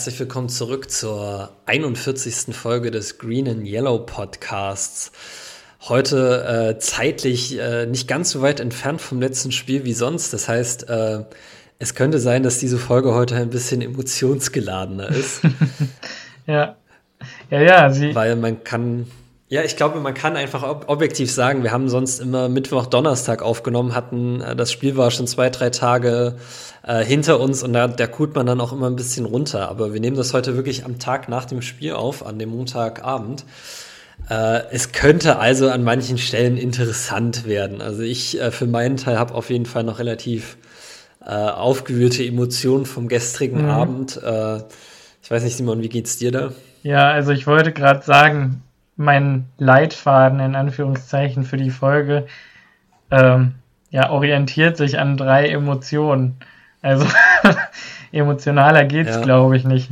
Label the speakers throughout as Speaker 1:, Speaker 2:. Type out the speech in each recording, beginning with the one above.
Speaker 1: Herzlich willkommen zurück zur 41. Folge des Green and Yellow Podcasts. Heute äh, zeitlich äh, nicht ganz so weit entfernt vom letzten Spiel wie sonst. Das heißt, äh, es könnte sein, dass diese Folge heute ein bisschen emotionsgeladener ist.
Speaker 2: ja. Ja, ja, sie.
Speaker 1: Weil man kann ja, ich glaube, man kann einfach ob objektiv sagen, wir haben sonst immer Mittwoch, Donnerstag aufgenommen, hatten, äh, das Spiel war schon zwei, drei Tage äh, hinter uns und da, da kurt man dann auch immer ein bisschen runter. Aber wir nehmen das heute wirklich am Tag nach dem Spiel auf, an dem Montagabend. Äh, es könnte also an manchen Stellen interessant werden. Also ich äh, für meinen Teil habe auf jeden Fall noch relativ äh, aufgewühlte Emotionen vom gestrigen mhm. Abend. Äh, ich weiß nicht, Simon, wie geht's dir da?
Speaker 2: Ja, also ich wollte gerade sagen, mein Leitfaden in Anführungszeichen für die Folge ähm, ja, orientiert sich an drei Emotionen. Also emotionaler geht's, ja. glaube ich, nicht.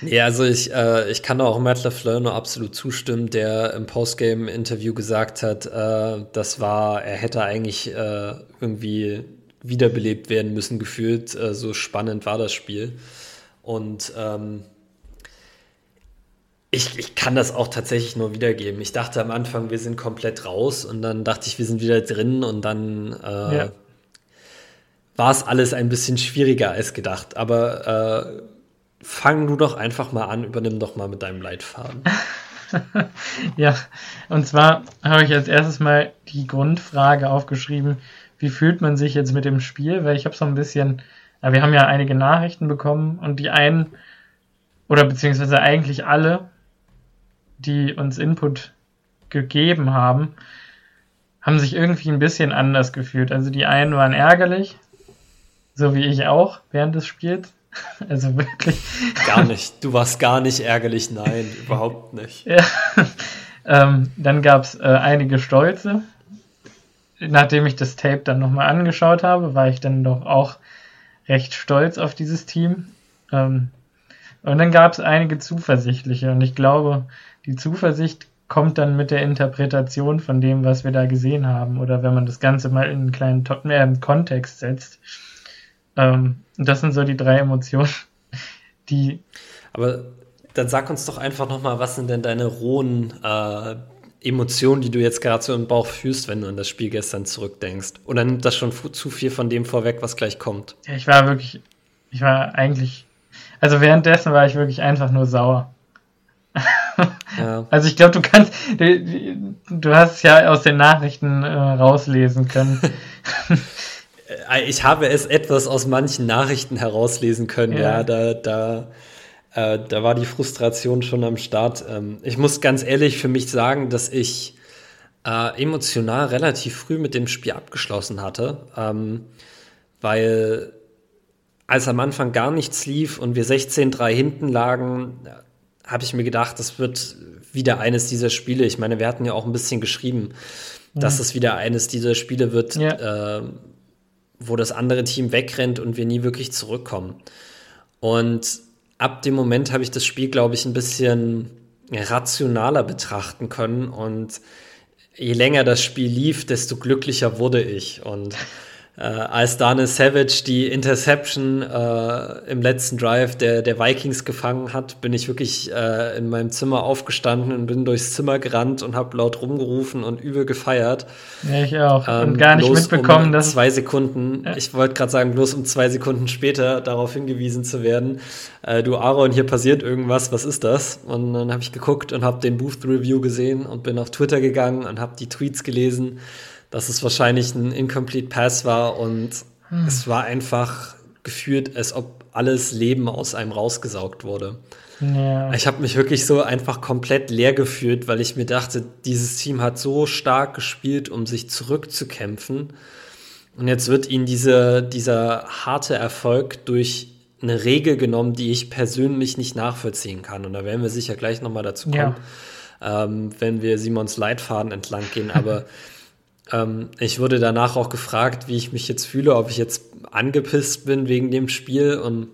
Speaker 1: Ja, also ich, äh, ich kann auch Matt LaFleur nur absolut zustimmen, der im Postgame-Interview gesagt hat, äh, das war, er hätte eigentlich äh, irgendwie wiederbelebt werden müssen, gefühlt. Äh, so spannend war das Spiel. Und ähm, ich, ich kann das auch tatsächlich nur wiedergeben. Ich dachte am Anfang, wir sind komplett raus und dann dachte ich, wir sind wieder drin und dann äh, ja. War es alles ein bisschen schwieriger als gedacht. Aber äh, fang du doch einfach mal an, übernimm doch mal mit deinem Leitfaden.
Speaker 2: ja, und zwar habe ich als erstes mal die Grundfrage aufgeschrieben, wie fühlt man sich jetzt mit dem Spiel? Weil ich habe so ein bisschen, ja, wir haben ja einige Nachrichten bekommen und die einen, oder beziehungsweise eigentlich alle, die uns Input gegeben haben, haben sich irgendwie ein bisschen anders gefühlt. Also die einen waren ärgerlich, so wie ich auch während des Spiels. Also wirklich.
Speaker 1: Gar nicht. Du warst gar nicht ärgerlich, nein, überhaupt nicht.
Speaker 2: Ja. Ähm, dann gab es äh, einige Stolze. Nachdem ich das Tape dann nochmal angeschaut habe, war ich dann doch auch recht stolz auf dieses Team. Ähm, und dann gab es einige zuversichtliche. Und ich glaube, die Zuversicht kommt dann mit der Interpretation von dem, was wir da gesehen haben, oder wenn man das Ganze mal in einen kleinen äh, Kontext setzt. Ähm, das sind so die drei Emotionen, die.
Speaker 1: Aber dann sag uns doch einfach nochmal, was sind denn deine rohen äh, Emotionen, die du jetzt gerade so im Bauch fühlst, wenn du an das Spiel gestern zurückdenkst? Oder nimmt das schon zu viel von dem vorweg, was gleich kommt?
Speaker 2: Ja, ich war wirklich, ich war eigentlich, also währenddessen war ich wirklich einfach nur sauer. Ja. Also ich glaube, du kannst, du, du, hast es ja aus den Nachrichten äh, rauslesen können.
Speaker 1: Äh, ich habe es etwas aus manchen Nachrichten herauslesen können, ja, ja da, da, äh, da war die Frustration schon am Start. Ähm, ich muss ganz ehrlich für mich sagen, dass ich äh, emotional relativ früh mit dem Spiel abgeschlossen hatte, ähm, weil als am Anfang gar nichts lief und wir 16-3 hinten lagen, habe ich mir gedacht, das wird wieder eines dieser Spiele. Ich meine, wir hatten ja auch ein bisschen geschrieben, mhm. dass es wieder eines dieser Spiele wird, ja. äh, wo das andere Team wegrennt und wir nie wirklich zurückkommen. Und ab dem Moment habe ich das Spiel, glaube ich, ein bisschen rationaler betrachten können. Und je länger das Spiel lief, desto glücklicher wurde ich. Und äh, als Daniel Savage die Interception äh, im letzten Drive der, der Vikings gefangen hat, bin ich wirklich äh, in meinem Zimmer aufgestanden und bin durchs Zimmer gerannt und habe laut rumgerufen und übel gefeiert.
Speaker 2: Ja, ich auch. Ähm, und gar nicht mitbekommen,
Speaker 1: um
Speaker 2: dass.
Speaker 1: Zwei Sekunden, ja. ich wollte gerade sagen, bloß um zwei Sekunden später darauf hingewiesen zu werden, äh, du Aaron, hier passiert irgendwas, was ist das? Und dann habe ich geguckt und habe den Booth Review gesehen und bin auf Twitter gegangen und habe die Tweets gelesen dass es wahrscheinlich ein Incomplete Pass war und hm. es war einfach gefühlt, als ob alles Leben aus einem rausgesaugt wurde. Ja. Ich habe mich wirklich so einfach komplett leer gefühlt, weil ich mir dachte, dieses Team hat so stark gespielt, um sich zurückzukämpfen. Und jetzt wird ihnen diese, dieser harte Erfolg durch eine Regel genommen, die ich persönlich nicht nachvollziehen kann. Und da werden wir sicher gleich nochmal dazu kommen, ja. ähm, wenn wir Simons Leitfaden entlang gehen. Aber Ähm, ich wurde danach auch gefragt, wie ich mich jetzt fühle, ob ich jetzt angepisst bin wegen dem Spiel und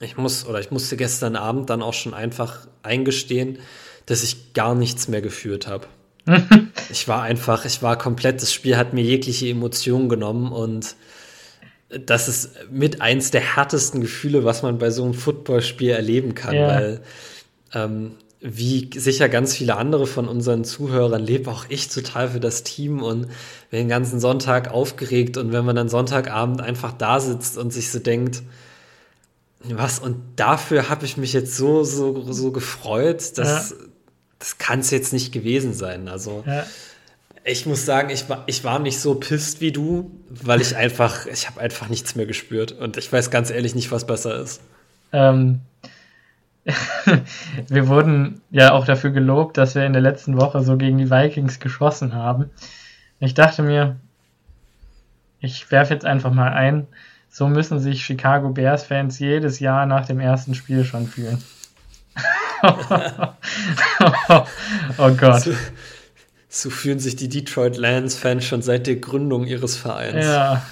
Speaker 1: ich muss oder ich musste gestern Abend dann auch schon einfach eingestehen, dass ich gar nichts mehr geführt habe. ich war einfach, ich war komplett, das Spiel hat mir jegliche Emotionen genommen und das ist mit eins der härtesten Gefühle, was man bei so einem Footballspiel erleben kann, ja. weil ähm, wie sicher ganz viele andere von unseren Zuhörern lebe auch ich total für das Team und bin den ganzen Sonntag aufgeregt und wenn man dann Sonntagabend einfach da sitzt und sich so denkt, was und dafür habe ich mich jetzt so so so gefreut, dass ja. das kann es jetzt nicht gewesen sein. Also ja. ich muss sagen, ich war ich war nicht so pisst wie du, weil ich einfach ich habe einfach nichts mehr gespürt und ich weiß ganz ehrlich nicht, was besser ist.
Speaker 2: Ähm, wir wurden ja auch dafür gelobt, dass wir in der letzten Woche so gegen die Vikings geschossen haben. Ich dachte mir, ich werfe jetzt einfach mal ein, so müssen sich Chicago Bears Fans jedes Jahr nach dem ersten Spiel schon fühlen.
Speaker 1: oh Gott. So, so, fühlen sich die Detroit Lions Fans schon seit der Gründung ihres Vereins. Ja.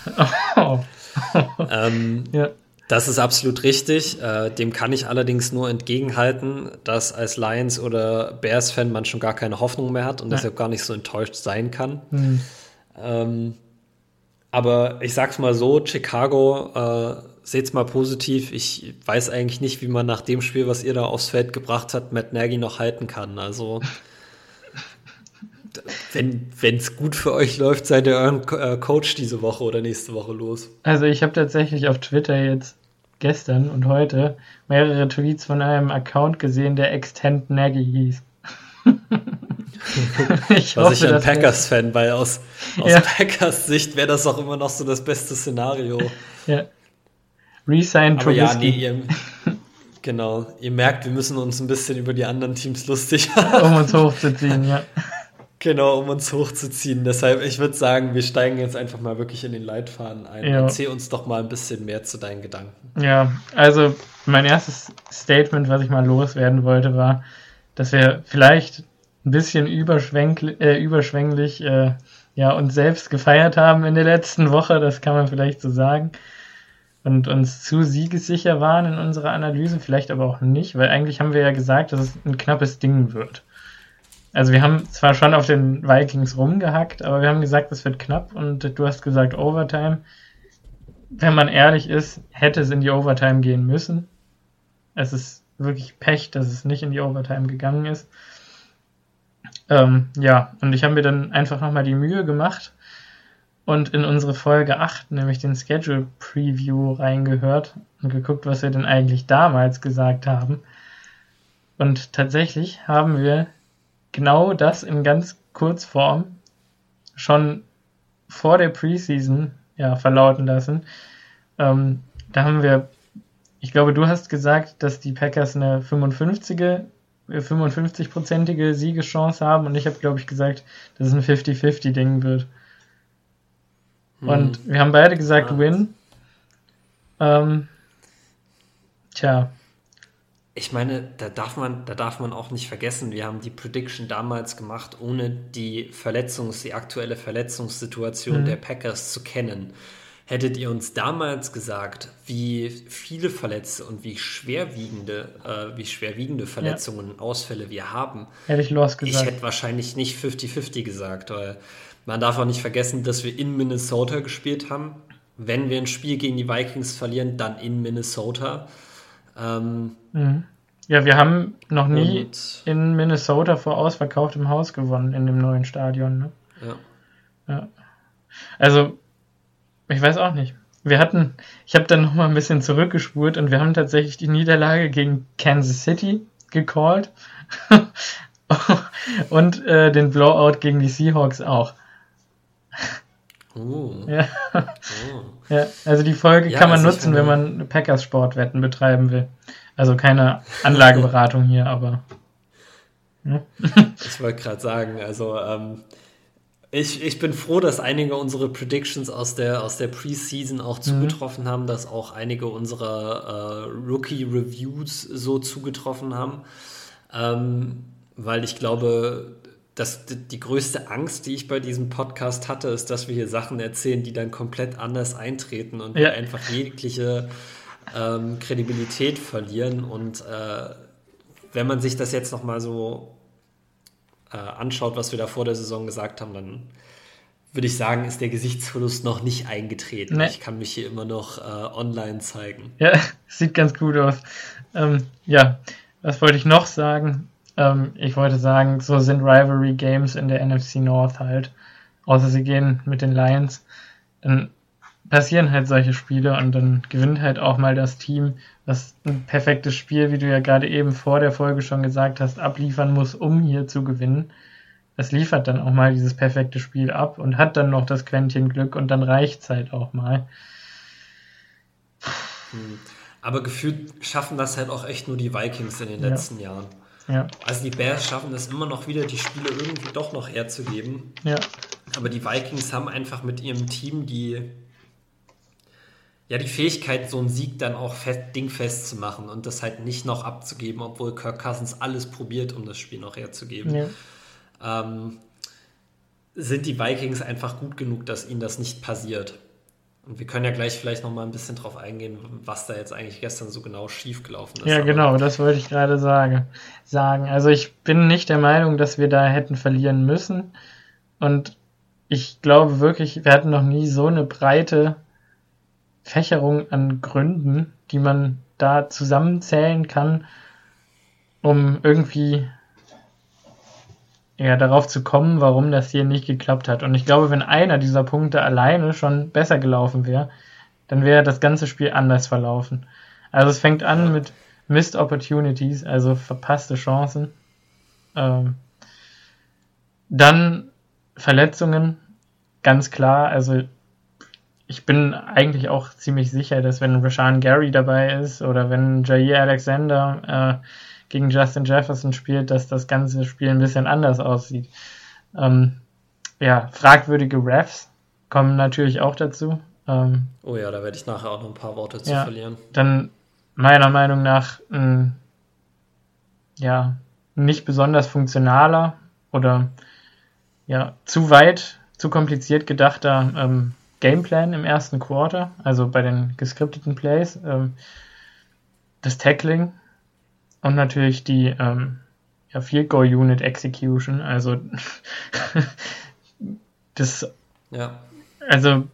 Speaker 1: ähm, ja. Das ist absolut richtig. Äh, dem kann ich allerdings nur entgegenhalten, dass als Lions- oder Bears-Fan man schon gar keine Hoffnung mehr hat und ja. deshalb gar nicht so enttäuscht sein kann. Mhm. Ähm, aber ich sag's mal so: Chicago, äh, seht's mal positiv. Ich weiß eigentlich nicht, wie man nach dem Spiel, was ihr da aufs Feld gebracht habt, Matt Nagy noch halten kann. Also. Wenn es gut für euch läuft, seid ihr euren äh, Coach diese Woche oder nächste Woche los?
Speaker 2: Also ich habe tatsächlich auf Twitter jetzt gestern und heute mehrere Tweets von einem Account gesehen, der Extend Nagy hieß.
Speaker 1: ich Was hoffe, ich ein Packers-Fan, weil aus, aus ja. Packers Sicht wäre das auch immer noch so das beste Szenario. Ja. Resign Aber ja, nee, ihr, genau. Ihr merkt, wir müssen uns ein bisschen über die anderen Teams lustig
Speaker 2: machen. Um uns hochzuziehen, ja.
Speaker 1: Genau, um uns hochzuziehen. Deshalb, ich würde sagen, wir steigen jetzt einfach mal wirklich in den Leitfaden ein. Ja. Erzähl uns doch mal ein bisschen mehr zu deinen Gedanken.
Speaker 2: Ja, also mein erstes Statement, was ich mal loswerden wollte, war, dass wir vielleicht ein bisschen überschwänglich, äh, überschwänglich äh, ja, uns selbst gefeiert haben in der letzten Woche, das kann man vielleicht so sagen. Und uns zu siegessicher waren in unserer Analyse, vielleicht aber auch nicht, weil eigentlich haben wir ja gesagt, dass es ein knappes Ding wird. Also wir haben zwar schon auf den Vikings rumgehackt, aber wir haben gesagt, es wird knapp und du hast gesagt Overtime. Wenn man ehrlich ist, hätte es in die Overtime gehen müssen. Es ist wirklich Pech, dass es nicht in die Overtime gegangen ist. Ähm, ja, und ich habe mir dann einfach nochmal die Mühe gemacht und in unsere Folge 8, nämlich den Schedule Preview, reingehört und geguckt, was wir denn eigentlich damals gesagt haben. Und tatsächlich haben wir genau das in ganz Kurzform schon vor der Preseason ja, verlauten lassen. Ähm, da haben wir, ich glaube, du hast gesagt, dass die Packers eine 55er 55-prozentige Siegeschance haben und ich habe, glaube ich, gesagt, dass es ein 50-50-Ding wird. Hm. Und wir haben beide gesagt ja. Win. Ähm, tja,
Speaker 1: ich meine, da darf man, da darf man auch nicht vergessen, wir haben die Prediction damals gemacht, ohne die Verletzungs, die aktuelle Verletzungssituation mhm. der Packers zu kennen. Hättet ihr uns damals gesagt, wie viele Verletzte und wie schwerwiegende, äh, wie schwerwiegende Verletzungen und ja. Ausfälle wir haben,
Speaker 2: hätte ich los gesagt.
Speaker 1: Ich hätte wahrscheinlich nicht 50-50 gesagt, weil man darf auch nicht vergessen, dass wir in Minnesota gespielt haben. Wenn wir ein Spiel gegen die Vikings verlieren, dann in Minnesota. Ähm,
Speaker 2: mhm. Ja, wir haben noch nie in Minnesota vor ausverkauftem Haus gewonnen in dem neuen Stadion. Ne? Ja. ja. Also, ich weiß auch nicht. Wir hatten, ich habe dann noch mal ein bisschen zurückgespurt und wir haben tatsächlich die Niederlage gegen Kansas City gecallt und äh, den Blowout gegen die Seahawks auch. Oh. Ja. Oh. ja. Also die Folge ja, kann man also nutzen, wenn man Packers Sportwetten betreiben will. Also keine Anlageberatung hier, aber.
Speaker 1: Ja. ich wollte gerade sagen, also ähm, ich, ich bin froh, dass einige unserer Predictions aus der, aus der Preseason auch mhm. zugetroffen mhm. haben, dass auch einige unserer äh, Rookie-Reviews so zugetroffen haben. Ähm, weil ich glaube, das, die größte Angst, die ich bei diesem Podcast hatte, ist, dass wir hier Sachen erzählen, die dann komplett anders eintreten und ja. einfach jegliche ähm, Kredibilität verlieren. Und äh, wenn man sich das jetzt nochmal so äh, anschaut, was wir da vor der Saison gesagt haben, dann würde ich sagen, ist der Gesichtsverlust noch nicht eingetreten. Nee. Ich kann mich hier immer noch äh, online zeigen.
Speaker 2: Ja, sieht ganz gut aus. Ähm, ja, was wollte ich noch sagen? Ähm, ich wollte sagen, so sind Rivalry Games in der NFC North halt. Außer sie gehen mit den Lions. Dann passieren halt solche Spiele und dann gewinnt halt auch mal das Team, was ein perfektes Spiel, wie du ja gerade eben vor der Folge schon gesagt hast, abliefern muss, um hier zu gewinnen. Es liefert dann auch mal dieses perfekte Spiel ab und hat dann noch das Quäntchen Glück und dann reicht's halt auch mal.
Speaker 1: Hm. Aber gefühlt schaffen das halt auch echt nur die Vikings in den ja. letzten Jahren.
Speaker 2: Ja.
Speaker 1: Also die Bears schaffen es immer noch wieder, die Spiele irgendwie doch noch herzugeben.
Speaker 2: Ja.
Speaker 1: Aber die Vikings haben einfach mit ihrem Team die ja, die Fähigkeit, so einen Sieg dann auch fest, dingfest zu machen und das halt nicht noch abzugeben, obwohl Kirk Cousins alles probiert, um das Spiel noch herzugeben. Ja. Ähm, sind die Vikings einfach gut genug, dass ihnen das nicht passiert. Und wir können ja gleich vielleicht noch mal ein bisschen drauf eingehen, was da jetzt eigentlich gestern so genau schiefgelaufen ist.
Speaker 2: Ja, genau, das wollte ich gerade sagen. sagen. Also ich bin nicht der Meinung, dass wir da hätten verlieren müssen. Und ich glaube wirklich, wir hatten noch nie so eine breite Fächerung an Gründen, die man da zusammenzählen kann, um irgendwie ja, darauf zu kommen, warum das hier nicht geklappt hat. Und ich glaube, wenn einer dieser Punkte alleine schon besser gelaufen wäre, dann wäre das ganze Spiel anders verlaufen. Also es fängt an mit Missed Opportunities, also verpasste Chancen. Ähm, dann Verletzungen, ganz klar. Also ich bin eigentlich auch ziemlich sicher, dass wenn Rashan Gary dabei ist oder wenn Jair Alexander äh, gegen Justin Jefferson spielt, dass das ganze Spiel ein bisschen anders aussieht. Ähm, ja, fragwürdige Refs kommen natürlich auch dazu. Ähm,
Speaker 1: oh ja, da werde ich nachher auch noch ein paar Worte zu
Speaker 2: ja,
Speaker 1: verlieren.
Speaker 2: Dann meiner Meinung nach ein, ja, nicht besonders funktionaler oder ja, zu weit, zu kompliziert gedachter ähm, Gameplan im ersten Quarter, also bei den geskripteten Plays, ähm, das Tackling und natürlich die ähm, ja, Field Goal Unit Execution, also das
Speaker 1: ja.
Speaker 2: also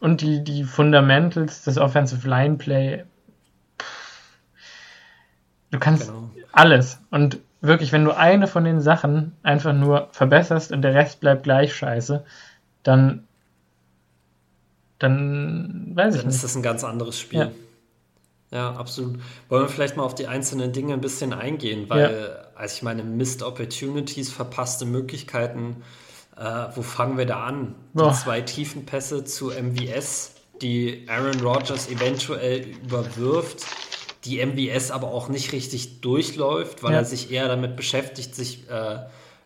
Speaker 2: und die, die Fundamentals, das Offensive Line Play, du kannst genau. alles und wirklich, wenn du eine von den Sachen einfach nur verbesserst und der Rest bleibt gleich scheiße, dann dann weiß ich
Speaker 1: dann
Speaker 2: nicht.
Speaker 1: ist das ein ganz anderes Spiel. Ja. Ja. absolut. Wollen wir vielleicht mal auf die einzelnen Dinge ein bisschen eingehen, weil, ja. als ich meine Missed Opportunities, verpasste Möglichkeiten, äh, wo fangen wir da an? Die zwei tiefen Pässe zu MVS, die Aaron Rodgers eventuell überwirft, die MVS aber auch nicht richtig durchläuft, weil ja. er sich eher damit beschäftigt, sich äh,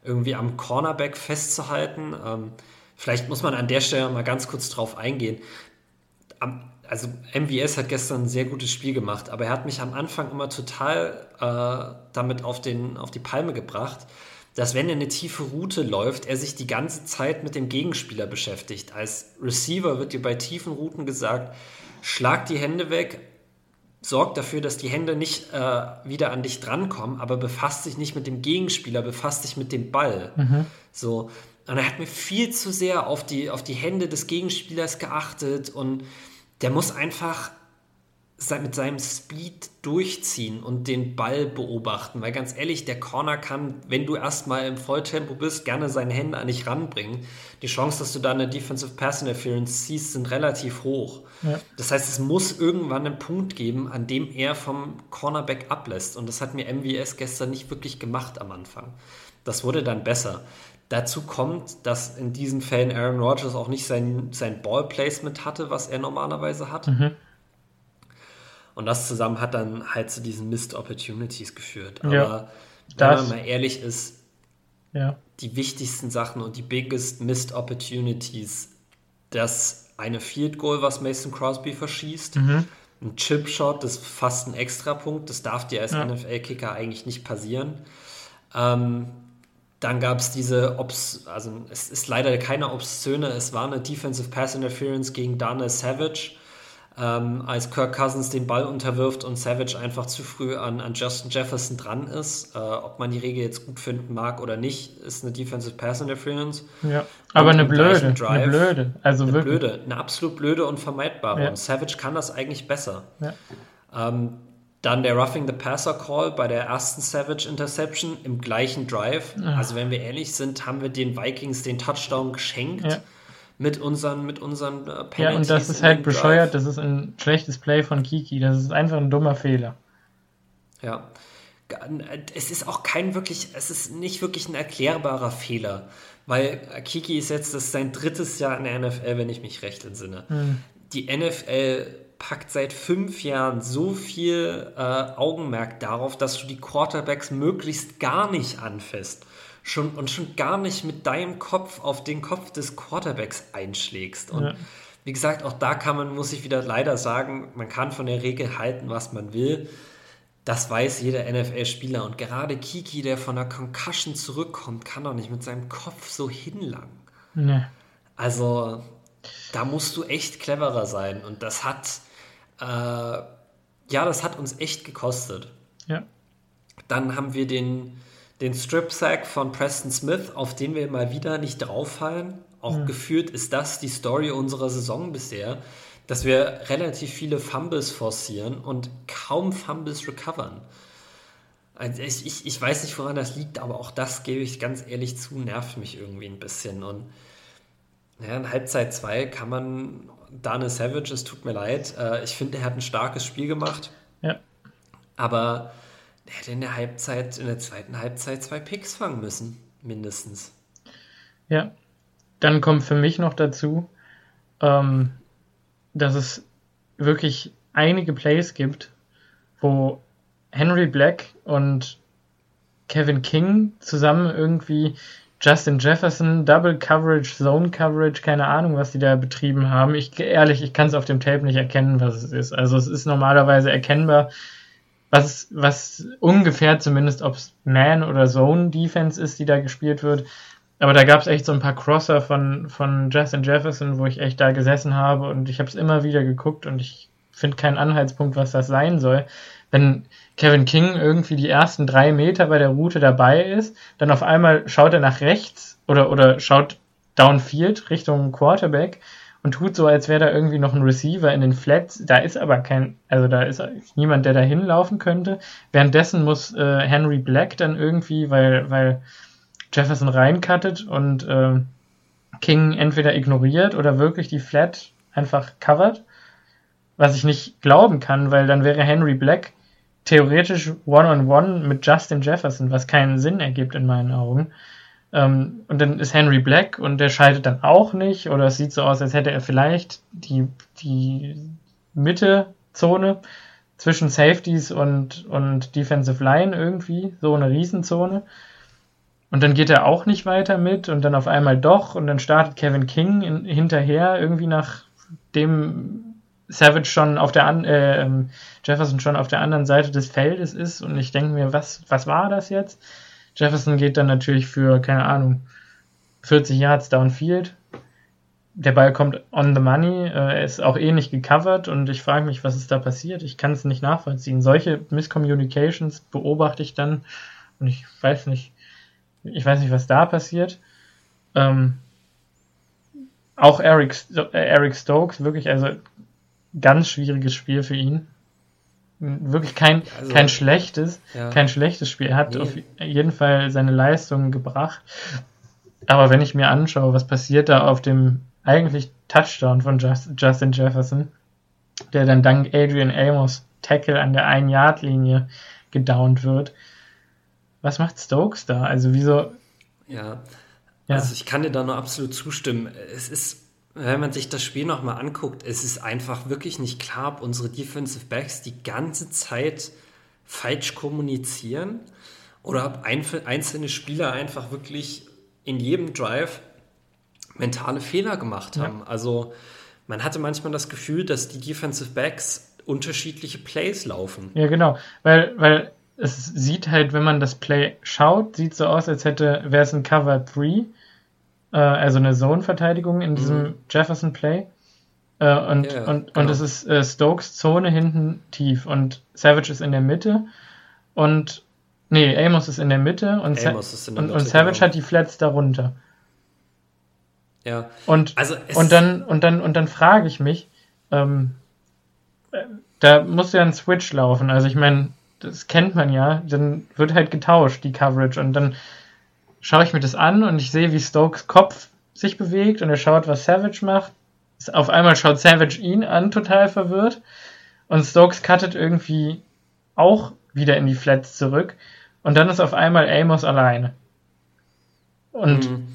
Speaker 1: irgendwie am Cornerback festzuhalten. Ähm, Vielleicht muss man an der Stelle mal ganz kurz drauf eingehen. Also MVS hat gestern ein sehr gutes Spiel gemacht, aber er hat mich am Anfang immer total äh, damit auf, den, auf die Palme gebracht, dass wenn er eine tiefe Route läuft, er sich die ganze Zeit mit dem Gegenspieler beschäftigt. Als Receiver wird dir bei tiefen Routen gesagt, schlag die Hände weg, sorg dafür, dass die Hände nicht äh, wieder an dich drankommen, aber befasst dich nicht mit dem Gegenspieler, befasst dich mit dem Ball. Mhm. So, und er hat mir viel zu sehr auf die, auf die Hände des Gegenspielers geachtet und der muss einfach mit seinem Speed durchziehen und den Ball beobachten. Weil ganz ehrlich, der Corner kann, wenn du erstmal im Volltempo bist, gerne seine Hände an dich ranbringen. Die Chance, dass du da eine Defensive Pass Interference siehst, sind relativ hoch. Ja. Das heißt, es muss irgendwann einen Punkt geben, an dem er vom Cornerback ablässt. Und das hat mir MVS gestern nicht wirklich gemacht am Anfang. Das wurde dann besser. Dazu kommt, dass in diesen Fällen Aaron Rodgers auch nicht sein, sein Ball-Placement hatte, was er normalerweise hat. Mhm. Und das zusammen hat dann halt zu diesen Missed Opportunities geführt. Aber ja, wenn man mal ehrlich ist,
Speaker 2: ja.
Speaker 1: die wichtigsten Sachen und die biggest Missed Opportunities, das eine Field Goal, was Mason Crosby verschießt, mhm. ein Chip Shot, das ist fast ein Extrapunkt, das darf dir als ja. NFL-Kicker eigentlich nicht passieren. Ähm, dann gab es diese, Obs also es ist leider keine obszöne, es war eine Defensive Pass Interference gegen Dana Savage. ähm, als Kirk Cousins den Ball unterwirft und Savage einfach zu früh an, an Justin Jefferson dran ist. Äh, ob man die Regel jetzt gut finden mag oder nicht, ist eine Defensive Pass Interference.
Speaker 2: Ja, aber eine blöde, Drive, eine blöde,
Speaker 1: also eine wirklich. blöde, eine absolut blöde und vermeidbare. Ja. Und Savage kann das eigentlich besser.
Speaker 2: Ja.
Speaker 1: Ähm, dann der Roughing the Passer Call bei der ersten Savage Interception im gleichen Drive. Ja. Also wenn wir ehrlich sind, haben wir den Vikings den Touchdown geschenkt. Ja mit unseren, mit unseren
Speaker 2: äh, Penalties. Ja, und das ist halt bescheuert, das ist ein schlechtes Play von Kiki, das ist einfach ein dummer Fehler.
Speaker 1: Ja. Es ist auch kein wirklich, es ist nicht wirklich ein erklärbarer Fehler, weil Kiki ist jetzt, das ist sein drittes Jahr in der NFL, wenn ich mich recht entsinne. Hm. Die NFL packt seit fünf Jahren so viel äh, Augenmerk darauf, dass du die Quarterbacks möglichst gar nicht anfasst schon, und schon gar nicht mit deinem Kopf auf den Kopf des Quarterbacks einschlägst. Und ja. wie gesagt, auch da kann man, muss ich wieder leider sagen, man kann von der Regel halten, was man will. Das weiß jeder NFL-Spieler. Und gerade Kiki, der von der Concussion zurückkommt, kann doch nicht mit seinem Kopf so hinlangen. Nee. Also, da musst du echt cleverer sein. Und das hat, äh, ja, das hat uns echt gekostet.
Speaker 2: Ja.
Speaker 1: Dann haben wir den, den Strip-Sack von Preston Smith, auf den wir mal wieder nicht drauffallen. Auch mhm. geführt ist das die Story unserer Saison bisher, dass wir relativ viele Fumbles forcieren und kaum Fumbles recovern. Also ich, ich, ich weiß nicht, woran das liegt, aber auch das gebe ich ganz ehrlich zu, nervt mich irgendwie ein bisschen. Und ja, in Halbzeit 2 kann man Daniel Savage, es tut mir leid, äh, ich finde, er hat ein starkes Spiel gemacht.
Speaker 2: Ja.
Speaker 1: Aber er hätte in der Halbzeit, in der zweiten Halbzeit zwei Picks fangen müssen, mindestens.
Speaker 2: Ja. Dann kommt für mich noch dazu, ähm, dass es wirklich einige Plays gibt, wo Henry Black und Kevin King zusammen irgendwie Justin Jefferson, Double Coverage, Zone Coverage, keine Ahnung, was die da betrieben haben. Ich ehrlich, ich kann es auf dem Tape nicht erkennen, was es ist. Also es ist normalerweise erkennbar, was, was ungefähr zumindest, ob es Man- oder Zone-Defense ist, die da gespielt wird. Aber da gab es echt so ein paar Crosser von, von Justin Jefferson, wo ich echt da gesessen habe und ich habe es immer wieder geguckt und ich finde keinen Anhaltspunkt, was das sein soll. Wenn Kevin King irgendwie die ersten drei Meter bei der Route dabei ist, dann auf einmal schaut er nach rechts oder, oder schaut downfield Richtung Quarterback und tut so, als wäre da irgendwie noch ein Receiver in den Flats. Da ist aber kein, also da ist niemand, der da hinlaufen könnte. Währenddessen muss äh, Henry Black dann irgendwie, weil, weil Jefferson reincuttet und äh, King entweder ignoriert oder wirklich die Flat einfach covert. Was ich nicht glauben kann, weil dann wäre Henry Black theoretisch One-on-One -on -one mit Justin Jefferson, was keinen Sinn ergibt in meinen Augen. Ähm, und dann ist Henry Black und der scheidet dann auch nicht. Oder es sieht so aus, als hätte er vielleicht die, die Mittezone zwischen Safeties und, und Defensive Line irgendwie, so eine Riesenzone. Und dann geht er auch nicht weiter mit und dann auf einmal doch und dann startet Kevin King in, hinterher irgendwie nachdem Savage schon auf der an, äh, ähm, Jefferson schon auf der anderen Seite des Feldes ist und ich denke mir, was, was war das jetzt? Jefferson geht dann natürlich für, keine Ahnung, 40 Yards downfield. Der Ball kommt on the money, äh, er ist auch eh gecovert und ich frage mich, was ist da passiert? Ich kann es nicht nachvollziehen. Solche Miscommunications beobachte ich dann und ich weiß nicht, ich weiß nicht, was da passiert. Ähm, auch Eric, äh, Eric Stokes, wirklich, also ganz schwieriges Spiel für ihn wirklich kein, also, kein schlechtes, ja. kein schlechtes Spiel. Er hat nee. auf jeden Fall seine Leistungen gebracht. Aber wenn ich mir anschaue, was passiert da auf dem eigentlich Touchdown von Just, Justin Jefferson, der dann dank Adrian Amos Tackle an der Ein-Yard-Linie gedownt wird. Was macht Stokes da? Also wieso?
Speaker 1: Ja. ja, also ich kann dir da nur absolut zustimmen. Es ist wenn man sich das Spiel nochmal anguckt, es ist einfach wirklich nicht klar, ob unsere Defensive Backs die ganze Zeit falsch kommunizieren oder ob einzelne Spieler einfach wirklich in jedem Drive mentale Fehler gemacht haben. Ja. Also man hatte manchmal das Gefühl, dass die Defensive Backs unterschiedliche Plays laufen.
Speaker 2: Ja, genau, weil, weil es sieht halt, wenn man das Play schaut, sieht so aus, als hätte, wäre es ein Cover 3 äh, also eine Zone-Verteidigung in diesem mhm. Jefferson-Play. Äh, und, ja, und, genau. und es ist äh, Stokes Zone hinten tief und Savage ist in der Mitte und nee, Amos ist in der Mitte und, Sa der Mitte, und, und Savage genau. hat die Flats darunter.
Speaker 1: Ja.
Speaker 2: Und, also und dann und dann und dann frage ich mich, ähm, da muss ja ein Switch laufen. Also ich meine, das kennt man ja. Dann wird halt getauscht die Coverage und dann schaue ich mir das an und ich sehe, wie Stokes Kopf sich bewegt und er schaut, was Savage macht auf einmal schaut Savage ihn an, total verwirrt. Und Stokes cuttet irgendwie auch wieder in die Flats zurück. Und dann ist auf einmal Amos alleine. Und. Mhm.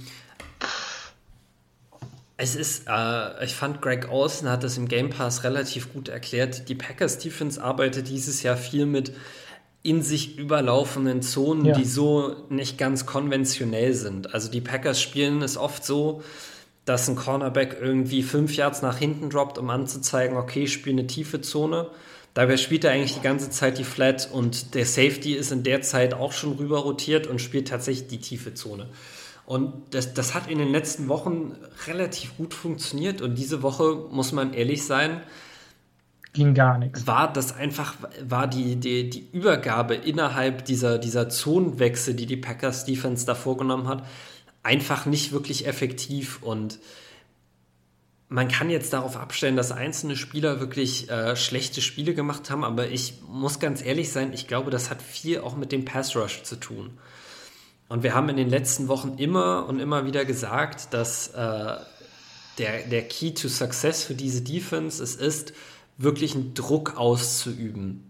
Speaker 1: Es ist, äh, ich fand, Greg Olsen hat das im Game Pass relativ gut erklärt. Die Packers Defense arbeitet dieses Jahr viel mit in sich überlaufenden Zonen, ja. die so nicht ganz konventionell sind. Also die Packers spielen es oft so, dass ein Cornerback irgendwie fünf Yards nach hinten droppt, um anzuzeigen, okay, ich spiele eine tiefe Zone. Dabei spielt er eigentlich die ganze Zeit die Flat und der Safety ist in der Zeit auch schon rüber rotiert und spielt tatsächlich die tiefe Zone. Und das, das hat in den letzten Wochen relativ gut funktioniert und diese Woche, muss man ehrlich sein,
Speaker 2: ging gar nichts.
Speaker 1: War das einfach, war die, die, die Übergabe innerhalb dieser, dieser Zonenwechsel, die die Packers Defense da vorgenommen hat, einfach nicht wirklich effektiv und man kann jetzt darauf abstellen, dass einzelne Spieler wirklich äh, schlechte Spiele gemacht haben, aber ich muss ganz ehrlich sein, ich glaube, das hat viel auch mit dem Pass Rush zu tun. Und wir haben in den letzten Wochen immer und immer wieder gesagt, dass äh, der, der Key to Success für diese Defense es ist, wirklich einen Druck auszuüben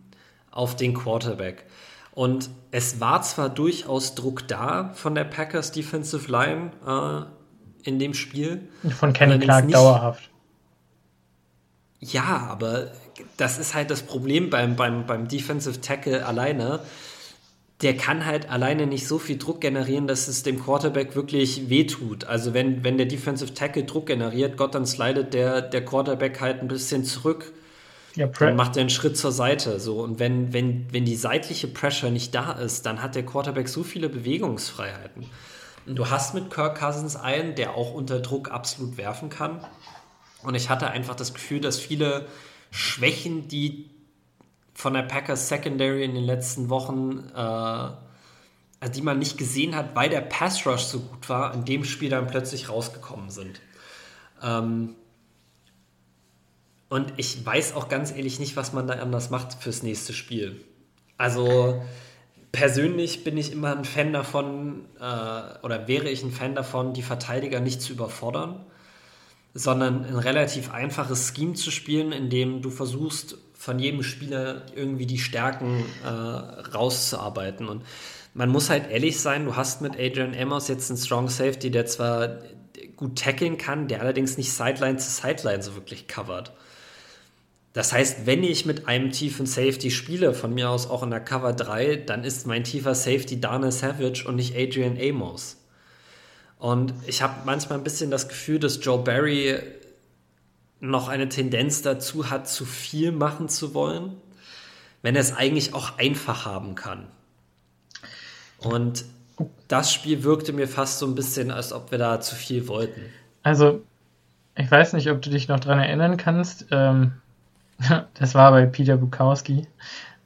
Speaker 1: auf den Quarterback. Und es war zwar durchaus Druck da von der Packers Defensive Line äh, in dem Spiel.
Speaker 2: Von Kenny Clark nicht, dauerhaft.
Speaker 1: Ja, aber das ist halt das Problem beim, beim, beim Defensive Tackle alleine. Der kann halt alleine nicht so viel Druck generieren, dass es dem Quarterback wirklich wehtut. Also wenn, wenn der Defensive Tackle Druck generiert, Gott, dann slidet der, der Quarterback halt ein bisschen zurück ja, dann macht er einen Schritt zur Seite. So. Und wenn, wenn, wenn die seitliche Pressure nicht da ist, dann hat der Quarterback so viele Bewegungsfreiheiten. Und du hast mit Kirk Cousins einen, der auch unter Druck absolut werfen kann. Und ich hatte einfach das Gefühl, dass viele Schwächen, die von der Packers Secondary in den letzten Wochen, äh, also die man nicht gesehen hat, weil der Pass Rush so gut war, in dem Spiel dann plötzlich rausgekommen sind. Ähm, und ich weiß auch ganz ehrlich nicht, was man da anders macht fürs nächste Spiel. Also persönlich bin ich immer ein Fan davon, äh, oder wäre ich ein Fan davon, die Verteidiger nicht zu überfordern, sondern ein relativ einfaches Scheme zu spielen, in dem du versuchst, von jedem Spieler irgendwie die Stärken äh, rauszuarbeiten. Und man muss halt ehrlich sein, du hast mit Adrian Amos jetzt einen Strong Safety, der zwar gut tackeln kann, der allerdings nicht Sideline zu Sideline so wirklich covert. Das heißt, wenn ich mit einem tiefen Safety spiele, von mir aus auch in der Cover 3, dann ist mein tiefer Safety Dana Savage und nicht Adrian Amos. Und ich habe manchmal ein bisschen das Gefühl, dass Joe Barry noch eine Tendenz dazu hat, zu viel machen zu wollen, wenn er es eigentlich auch einfach haben kann. Und das Spiel wirkte mir fast so ein bisschen, als ob wir da zu viel wollten.
Speaker 2: Also, ich weiß nicht, ob du dich noch daran erinnern kannst. Ähm, das war bei Peter Bukowski,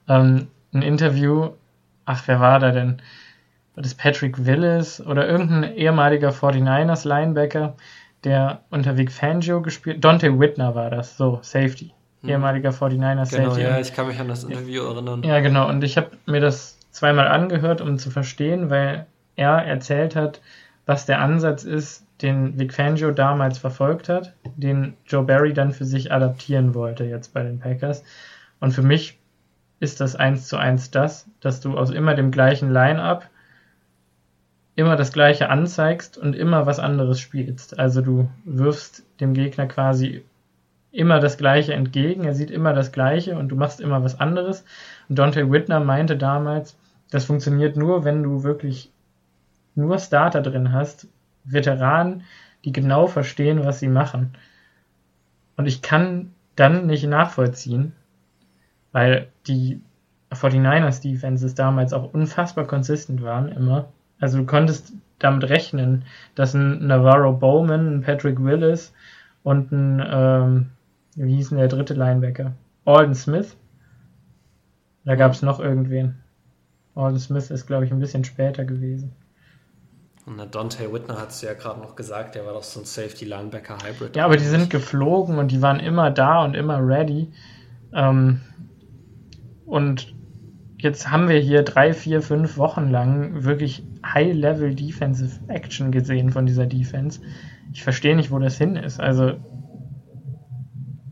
Speaker 2: ähm, ein Interview, ach, wer war da denn? War das Patrick Willis oder irgendein ehemaliger 49ers Linebacker, der unter Vic Fangio gespielt, Dante Whitner war das, so, Safety, hm. ehemaliger 49ers
Speaker 1: genau, Safety. ja, ich kann mich an das Interview ja, erinnern.
Speaker 2: Ja, genau, und ich habe mir das zweimal angehört, um zu verstehen, weil er erzählt hat, was der Ansatz ist, den Vic Fangio damals verfolgt hat, den Joe Barry dann für sich adaptieren wollte jetzt bei den Packers. Und für mich ist das eins zu eins das, dass du aus immer dem gleichen Line-up immer das gleiche anzeigst und immer was anderes spielst. Also du wirfst dem Gegner quasi immer das gleiche entgegen, er sieht immer das gleiche und du machst immer was anderes. Und Dante Whitner meinte damals, das funktioniert nur, wenn du wirklich nur Starter drin hast, Veteranen, die genau verstehen, was sie machen. Und ich kann dann nicht nachvollziehen, weil die 49ers Defenses damals auch unfassbar konsistent waren, immer. Also du konntest damit rechnen, dass ein Navarro Bowman, ein Patrick Willis und ein, ähm, wie hieß denn der dritte Linebacker? Alden Smith. Da gab es noch irgendwen. Alden Smith ist, glaube ich, ein bisschen später gewesen.
Speaker 1: Und der Dante Whitner hat es ja gerade noch gesagt, der war doch so ein Safety-Linebacker-Hybrid.
Speaker 2: Ja, aber die sind geflogen und die waren immer da und immer ready. Ähm, und jetzt haben wir hier drei, vier, fünf Wochen lang wirklich High-Level Defensive Action gesehen von dieser Defense. Ich verstehe nicht, wo das hin ist. Also,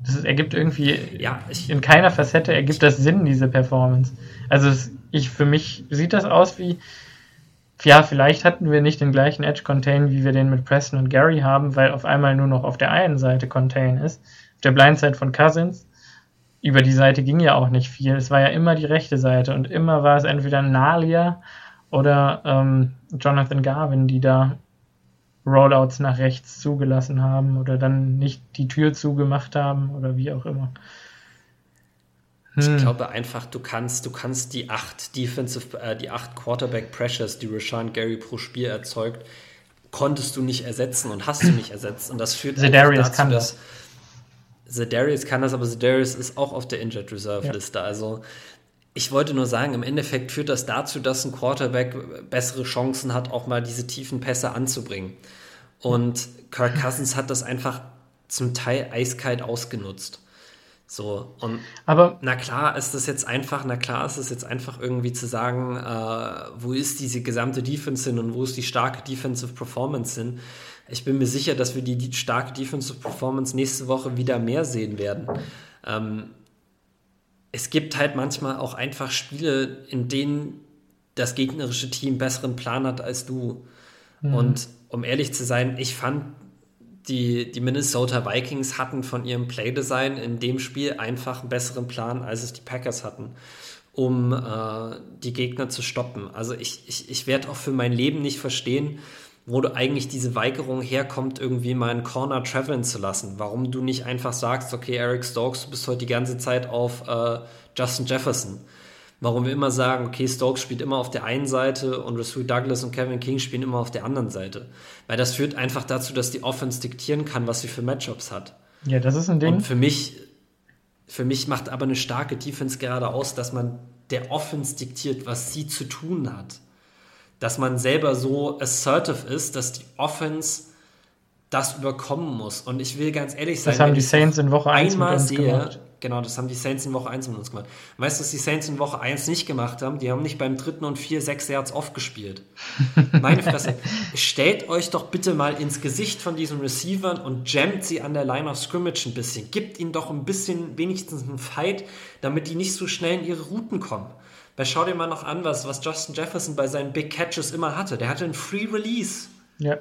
Speaker 2: das ergibt irgendwie
Speaker 1: ja, ich,
Speaker 2: in keiner Facette ergibt das Sinn, diese Performance. Also, es, ich, für mich sieht das aus wie, ja, vielleicht hatten wir nicht den gleichen Edge Contain, wie wir den mit Preston und Gary haben, weil auf einmal nur noch auf der einen Seite Contain ist, auf der Blindside von Cousins über die Seite ging ja auch nicht viel. Es war ja immer die rechte Seite und immer war es entweder Nalia oder ähm, Jonathan Garvin, die da Rollouts nach rechts zugelassen haben oder dann nicht die Tür zugemacht haben oder wie auch immer.
Speaker 1: Hm. Ich glaube einfach, du kannst, du kannst die acht Defensive, äh, die acht Quarterback Pressures, die Rashawn Gary pro Spiel erzeugt, konntest du nicht ersetzen und hast du nicht ersetzt. Und das führt
Speaker 2: dazu, kann dass, das
Speaker 1: Zedarius kann das, aber Zedarius ist auch auf der Injured Reserve Liste. Ja. Also ich wollte nur sagen, im Endeffekt führt das dazu, dass ein Quarterback bessere Chancen hat, auch mal diese tiefen Pässe anzubringen. Und Kirk Cousins hat das einfach zum Teil eiskalt ausgenutzt. So, und
Speaker 2: aber
Speaker 1: na klar ist das jetzt einfach, na klar ist es jetzt einfach irgendwie zu sagen, äh, wo ist diese gesamte Defense hin und wo ist die starke Defensive Performance hin. Ich bin mir sicher, dass wir die, die starke Defensive Performance nächste Woche wieder mehr sehen werden. Ähm, es gibt halt manchmal auch einfach Spiele, in denen das gegnerische Team besseren Plan hat als du. Mhm. Und um ehrlich zu sein, ich fand, die, die Minnesota Vikings hatten von ihrem Playdesign in dem Spiel einfach einen besseren Plan, als es die Packers hatten, um äh, die Gegner zu stoppen. Also ich, ich, ich werde auch für mein Leben nicht verstehen, wo du eigentlich diese Weigerung herkommt, irgendwie mal einen Corner traveln zu lassen. Warum du nicht einfach sagst, okay, Eric Stokes, du bist heute die ganze Zeit auf äh, Justin Jefferson. Warum wir immer sagen, okay, Stokes spielt immer auf der einen Seite und Rasul Douglas und Kevin King spielen immer auf der anderen Seite. Weil das führt einfach dazu, dass die Offense diktieren kann, was sie für Matchups hat.
Speaker 2: Ja, das ist ein Ding.
Speaker 1: Und für mich, für mich macht aber eine starke Defense gerade aus, dass man der Offense diktiert, was sie zu tun hat dass man selber so assertive ist, dass die Offense das überkommen muss. Und ich will ganz ehrlich sein,
Speaker 2: das haben die Saints in Woche 1
Speaker 1: einmal sehe, gemacht. Genau, das haben die Saints in Woche 1 mit uns gemacht. Weißt du, was die Saints in Woche 1 nicht gemacht haben? Die haben nicht beim dritten und vier, sechs Yards off gespielt. Meine Fresse. Stellt euch doch bitte mal ins Gesicht von diesen Receivern und jammt sie an der Line of Scrimmage ein bisschen. Gibt ihnen doch ein bisschen wenigstens einen Fight, damit die nicht so schnell in ihre Routen kommen. Weil schau dir mal noch an, was, was Justin Jefferson bei seinen Big Catches immer hatte. Der hatte einen Free Release.
Speaker 2: Ja.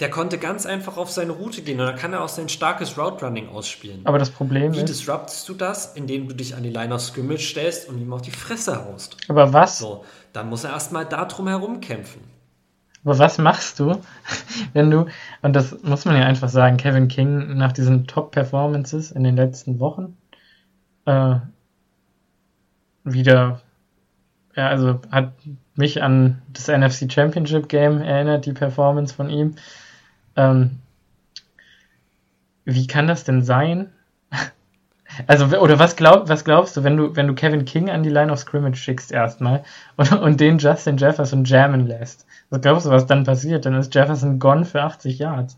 Speaker 1: Der konnte ganz einfach auf seine Route gehen und dann kann er auch sein starkes Route Running ausspielen.
Speaker 2: Aber das Problem
Speaker 1: Wie ist. Wie disruptest du das? Indem du dich an die Line of Scrimmage stellst und ihm auf die Fresse haust.
Speaker 2: Aber was?
Speaker 1: So, dann muss er erstmal darum herum kämpfen.
Speaker 2: Aber was machst du, wenn du, und das muss man ja einfach sagen, Kevin King nach diesen Top-Performances in den letzten Wochen äh, wieder ja, also hat mich an das NFC Championship Game erinnert, die Performance von ihm. Ähm, wie kann das denn sein? Also, oder was, glaub, was glaubst du, wenn du, wenn du Kevin King an die Line of Scrimmage schickst erstmal und, und den Justin Jefferson jammen lässt? Was glaubst du, was dann passiert? Dann ist Jefferson gone für 80 Yards.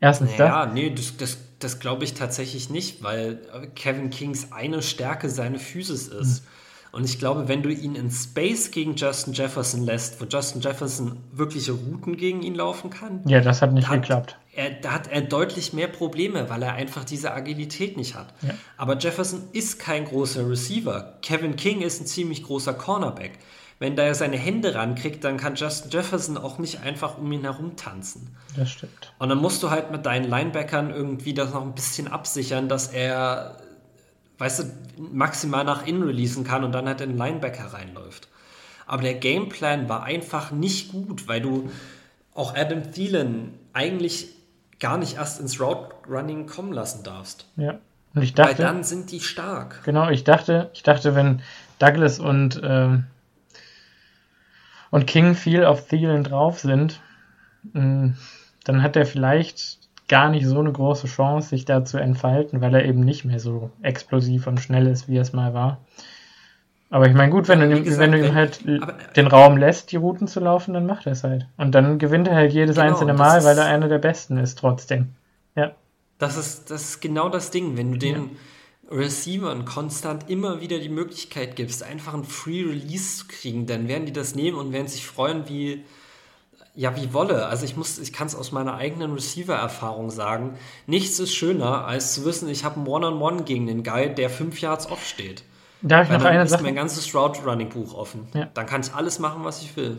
Speaker 1: Erstens naja, das. nee, das, das, das glaube ich tatsächlich nicht, weil Kevin Kings eine Stärke seine Physis ist. Hm. Und ich glaube, wenn du ihn in Space gegen Justin Jefferson lässt, wo Justin Jefferson wirkliche Routen gegen ihn laufen kann,
Speaker 2: ja, das hat nicht geklappt.
Speaker 1: Er, da hat er deutlich mehr Probleme, weil er einfach diese Agilität nicht hat. Ja. Aber Jefferson ist kein großer Receiver. Kevin King ist ein ziemlich großer Cornerback. Wenn da er seine Hände rankriegt, dann kann Justin Jefferson auch nicht einfach um ihn herum tanzen.
Speaker 2: Das stimmt.
Speaker 1: Und dann musst du halt mit deinen Linebackern irgendwie das noch ein bisschen absichern, dass er weißt du, maximal nach innen releasen kann und dann halt in den Linebacker reinläuft. Aber der Gameplan war einfach nicht gut, weil du auch Adam Thielen eigentlich gar nicht erst ins Route Running kommen lassen darfst.
Speaker 2: Ja. Und ich dachte,
Speaker 1: weil dann sind die stark.
Speaker 2: Genau, ich dachte, ich dachte, wenn Douglas und, ähm, und King viel auf Thielen drauf sind, mh, mm, dann hat er vielleicht gar nicht so eine große Chance, sich da zu entfalten, weil er eben nicht mehr so explosiv und schnell ist, wie es mal war. Aber ich meine, gut, wenn du, gesagt, wenn du ihm halt aber, den Raum lässt, die Routen zu laufen, dann macht er es halt. Und dann gewinnt er halt jedes genau, einzelne Mal, weil er einer der Besten ist, trotzdem. Ja.
Speaker 1: Das ist, das ist genau das Ding. Wenn du den ja. Receivern konstant immer wieder die Möglichkeit gibst, einfach einen Free Release zu kriegen, dann werden die das nehmen und werden sich freuen wie, ja, wie Wolle. Also ich muss, ich kann es aus meiner eigenen Receiver-Erfahrung sagen. Nichts ist schöner, als zu wissen, ich habe ein One-on-One -on -One gegen den Guy, der fünf Yards off steht.
Speaker 2: Darf ich Weil noch
Speaker 1: dann
Speaker 2: eine
Speaker 1: ist
Speaker 2: Sache?
Speaker 1: mein ganzes Route-Running-Buch offen. Ja. Dann kann ich alles machen, was ich will.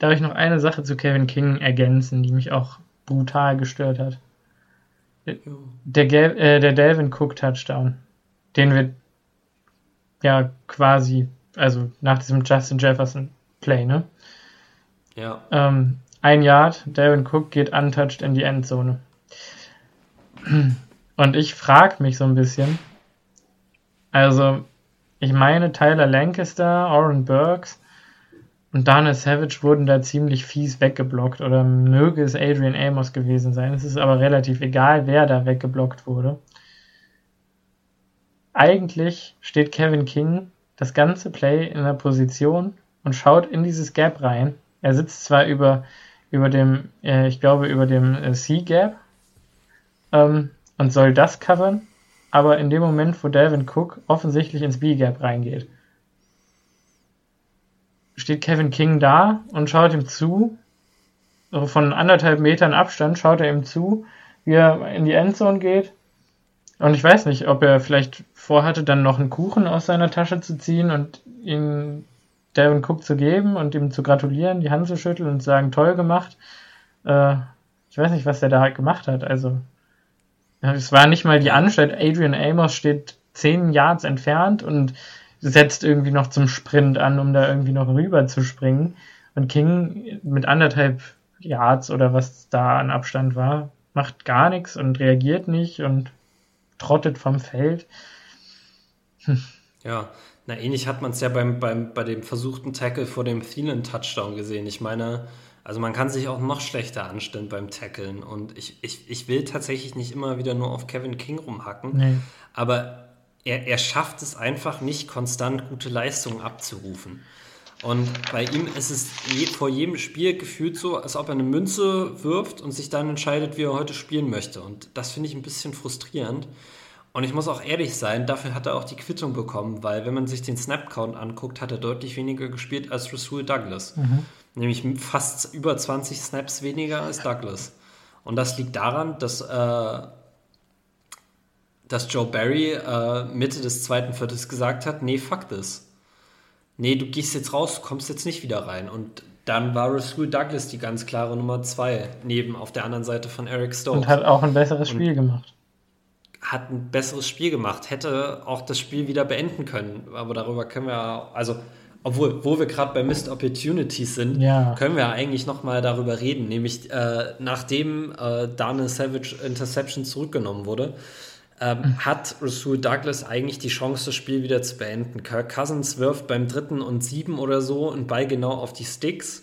Speaker 2: Darf ich noch eine Sache zu Kevin King ergänzen, die mich auch brutal gestört hat? Der, Gel äh, der Delvin Cook Touchdown, den wir ja quasi, also nach diesem Justin Jefferson Play, ne?
Speaker 1: Ja.
Speaker 2: Ähm, ein Yard, Delvin Cook geht untouched in die Endzone. Und ich frage mich so ein bisschen, also ich meine, Tyler Lancaster, Oren Burks und Daniel Savage wurden da ziemlich fies weggeblockt oder möge es Adrian Amos gewesen sein. Es ist aber relativ egal, wer da weggeblockt wurde. Eigentlich steht Kevin King das ganze Play in der Position und schaut in dieses Gap rein. Er sitzt zwar über, über dem, äh, ich glaube, über dem äh, C-Gap ähm, und soll das covern, aber in dem Moment, wo Delvin Cook offensichtlich ins B-Gap reingeht, steht Kevin King da und schaut ihm zu. Also von anderthalb Metern Abstand schaut er ihm zu, wie er in die Endzone geht. Und ich weiß nicht, ob er vielleicht vorhatte, dann noch einen Kuchen aus seiner Tasche zu ziehen und ihn Devin Cook zu geben und ihm zu gratulieren, die Hand zu schütteln und zu sagen, toll gemacht. Äh, ich weiß nicht, was er da gemacht hat. Also es war nicht mal die Anstalt. Adrian Amos steht zehn Yards entfernt und setzt irgendwie noch zum Sprint an, um da irgendwie noch rüber zu springen. Und King mit anderthalb Yards oder was da an Abstand war, macht gar nichts und reagiert nicht und trottet vom Feld.
Speaker 1: Hm. Ja, na ähnlich hat man es ja beim, beim, bei dem versuchten Tackle vor dem Thielen-Touchdown gesehen. Ich meine, also man kann sich auch noch schlechter anstellen beim Tackeln. Und ich, ich, ich will tatsächlich nicht immer wieder nur auf Kevin King rumhacken. Nee. Aber er, er schafft es einfach nicht, konstant gute Leistungen abzurufen. Und bei ihm ist es je, vor jedem Spiel gefühlt so, als ob er eine Münze wirft und sich dann entscheidet, wie er heute spielen möchte. Und das finde ich ein bisschen frustrierend. Und ich muss auch ehrlich sein, dafür hat er auch die Quittung bekommen, weil wenn man sich den Snap-Count anguckt, hat er deutlich weniger gespielt als Rasul Douglas. Mhm. Nämlich fast über 20 Snaps weniger als Douglas. Und das liegt daran, dass, äh, dass Joe Barry äh, Mitte des zweiten Viertels gesagt hat, nee, fuck this. Nee, du gehst jetzt raus, du kommst jetzt nicht wieder rein. Und dann war Rasul Douglas die ganz klare Nummer zwei, neben auf der anderen Seite von Eric Stokes.
Speaker 2: Und hat auch ein besseres Spiel Und gemacht.
Speaker 1: Hat ein besseres Spiel gemacht, hätte auch das Spiel wieder beenden können. Aber darüber können wir, also obwohl, wo wir gerade bei Missed Opportunities sind, ja. können wir eigentlich nochmal darüber reden. Nämlich, äh, nachdem äh, Daniel Savage Interception zurückgenommen wurde, ähm, mhm. hat Rasul Douglas eigentlich die Chance, das Spiel wieder zu beenden. Kirk Cousins wirft beim dritten und sieben oder so einen Ball genau auf die Sticks.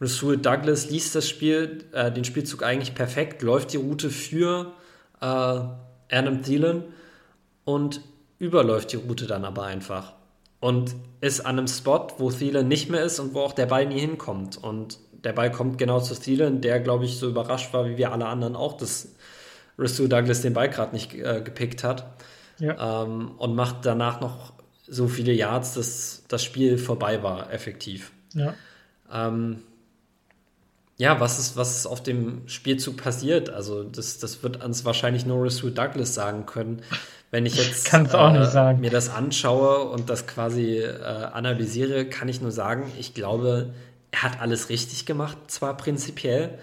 Speaker 1: Rasul Douglas liest das Spiel, äh, den Spielzug eigentlich perfekt, läuft die Route für äh, Adam Thielen und überläuft die Route dann aber einfach und ist an einem Spot, wo Thielen nicht mehr ist und wo auch der Ball nie hinkommt. Und der Ball kommt genau zu Thielen, der, glaube ich, so überrascht war, wie wir alle anderen auch, dass Rasul Douglas den Ball gerade nicht äh, gepickt hat. Ja. Ähm, und macht danach noch so viele Yards, dass das Spiel vorbei war, effektiv.
Speaker 2: Ja.
Speaker 1: Ähm, ja, was ist, was ist auf dem Spielzug passiert? Also, das, das wird uns wahrscheinlich nur Rasul Douglas sagen können. Wenn ich jetzt
Speaker 2: äh,
Speaker 1: mir das anschaue und das quasi äh, analysiere, kann ich nur sagen, ich glaube, er hat alles richtig gemacht, zwar prinzipiell,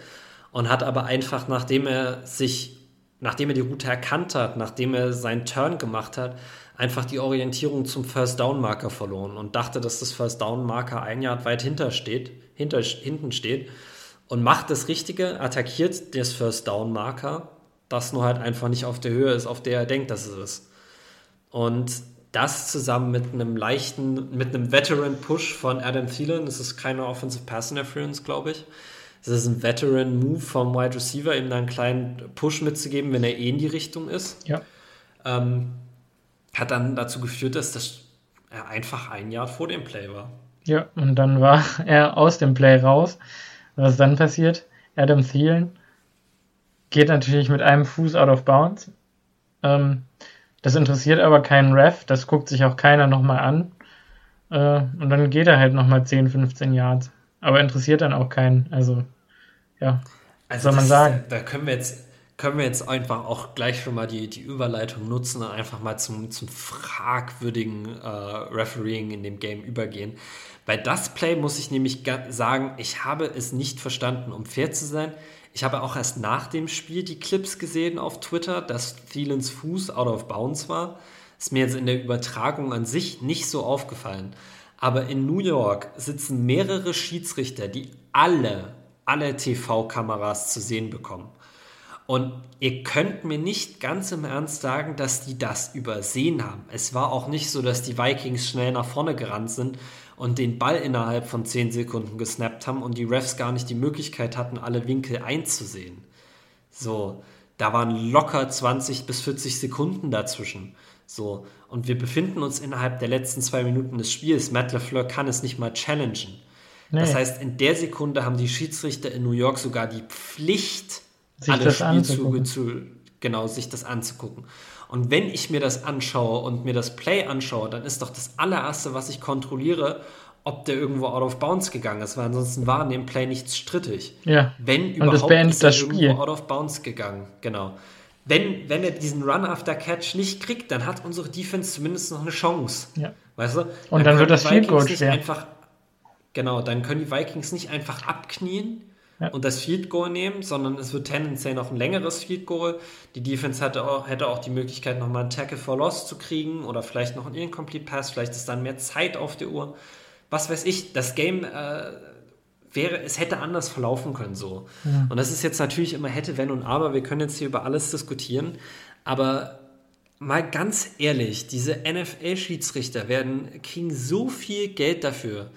Speaker 1: und hat aber einfach, nachdem er sich, nachdem er die Route erkannt hat, nachdem er seinen Turn gemacht hat, einfach die Orientierung zum First Down Marker verloren und dachte, dass das First Down Marker ein Jahr weit hinter steht, hinter, hinten steht und macht das Richtige, attackiert das First Down Marker das nur halt einfach nicht auf der Höhe ist, auf der er denkt, dass es ist. Und das zusammen mit einem leichten, mit einem Veteran-Push von Adam Thielen, das ist keine Offensive Pass Interference, glaube ich, Es ist ein Veteran-Move vom Wide Receiver, ihm da einen kleinen Push mitzugeben, wenn er eh in die Richtung ist.
Speaker 2: Ja.
Speaker 1: Ähm, hat dann dazu geführt, dass das er einfach ein Jahr vor dem Play war.
Speaker 2: Ja, und dann war er aus dem Play raus. Was dann passiert? Adam Thielen geht natürlich mit einem Fuß out of bounds. Ähm, das interessiert aber keinen Ref, das guckt sich auch keiner nochmal an. Äh, und dann geht er halt nochmal 10, 15 Yards. Aber interessiert dann auch keinen. Also, ja.
Speaker 1: Also soll man sagen. Da, da können wir jetzt können wir jetzt einfach auch gleich schon mal die, die Überleitung nutzen und einfach mal zum, zum fragwürdigen äh, Refereeing in dem Game übergehen. Bei das Play muss ich nämlich sagen, ich habe es nicht verstanden, um fair zu sein. Ich habe auch erst nach dem Spiel die Clips gesehen auf Twitter, dass Thielens Fuß out of bounds war. Ist mir jetzt in der Übertragung an sich nicht so aufgefallen. Aber in New York sitzen mehrere Schiedsrichter, die alle, alle TV-Kameras zu sehen bekommen. Und ihr könnt mir nicht ganz im Ernst sagen, dass die das übersehen haben. Es war auch nicht so, dass die Vikings schnell nach vorne gerannt sind und den Ball innerhalb von 10 Sekunden gesnappt haben und die Refs gar nicht die Möglichkeit hatten, alle Winkel einzusehen. So, da waren locker 20 bis 40 Sekunden dazwischen. So, und wir befinden uns innerhalb der letzten zwei Minuten des Spiels. Matt LeFleur kann es nicht mal challengen. Nee. Das heißt, in der Sekunde haben die Schiedsrichter in New York sogar die Pflicht, sich alle Spielzüge zu, genau, sich das anzugucken. Und wenn ich mir das anschaue und mir das Play anschaue, dann ist doch das allererste, was ich kontrolliere, ob der irgendwo out of bounds gegangen ist, weil ansonsten war in dem Play nichts strittig.
Speaker 2: Ja.
Speaker 1: Wenn überhaupt und das beendet ist er das Spiel. irgendwo out of bounds gegangen. Genau. Wenn, wenn er diesen Run after Catch nicht kriegt, dann hat unsere Defense zumindest noch eine Chance.
Speaker 2: Ja.
Speaker 1: Weißt du?
Speaker 2: Und dann, dann wird das Field Goal schwer.
Speaker 1: Einfach, genau, dann können die Vikings nicht einfach abknien ja. und das Field Goal nehmen, sondern es wird tendenziell noch ein längeres Field Goal. Die Defense hatte auch, hätte auch die Möglichkeit, nochmal einen Tackle for Loss zu kriegen oder vielleicht noch einen Incomplete Pass, vielleicht ist dann mehr Zeit auf der Uhr. Was weiß ich, das Game äh, wäre, es hätte anders verlaufen können so. Ja. Und das ist jetzt natürlich immer hätte, wenn und aber. Wir können jetzt hier über alles diskutieren, aber mal ganz ehrlich, diese NFL-Schiedsrichter werden kriegen so viel Geld dafür,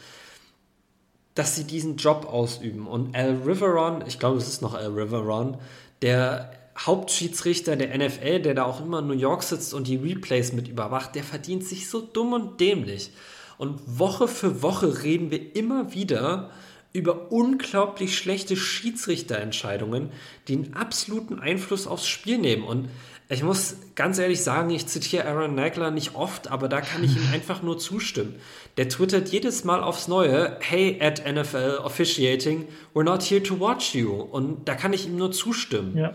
Speaker 1: dass sie diesen Job ausüben. Und Al Riveron, ich glaube, es ist noch Al Riveron, der Hauptschiedsrichter der NFL, der da auch immer in New York sitzt und die Replays mit überwacht, der verdient sich so dumm und dämlich. Und Woche für Woche reden wir immer wieder über unglaublich schlechte Schiedsrichterentscheidungen, die einen absoluten Einfluss aufs Spiel nehmen. Und ich muss ganz ehrlich sagen, ich zitiere Aaron Nagler nicht oft, aber da kann ich ihm einfach nur zustimmen. Der twittert jedes Mal aufs Neue, hey at NFL Officiating, we're not here to watch you. Und da kann ich ihm nur zustimmen.
Speaker 2: Ja.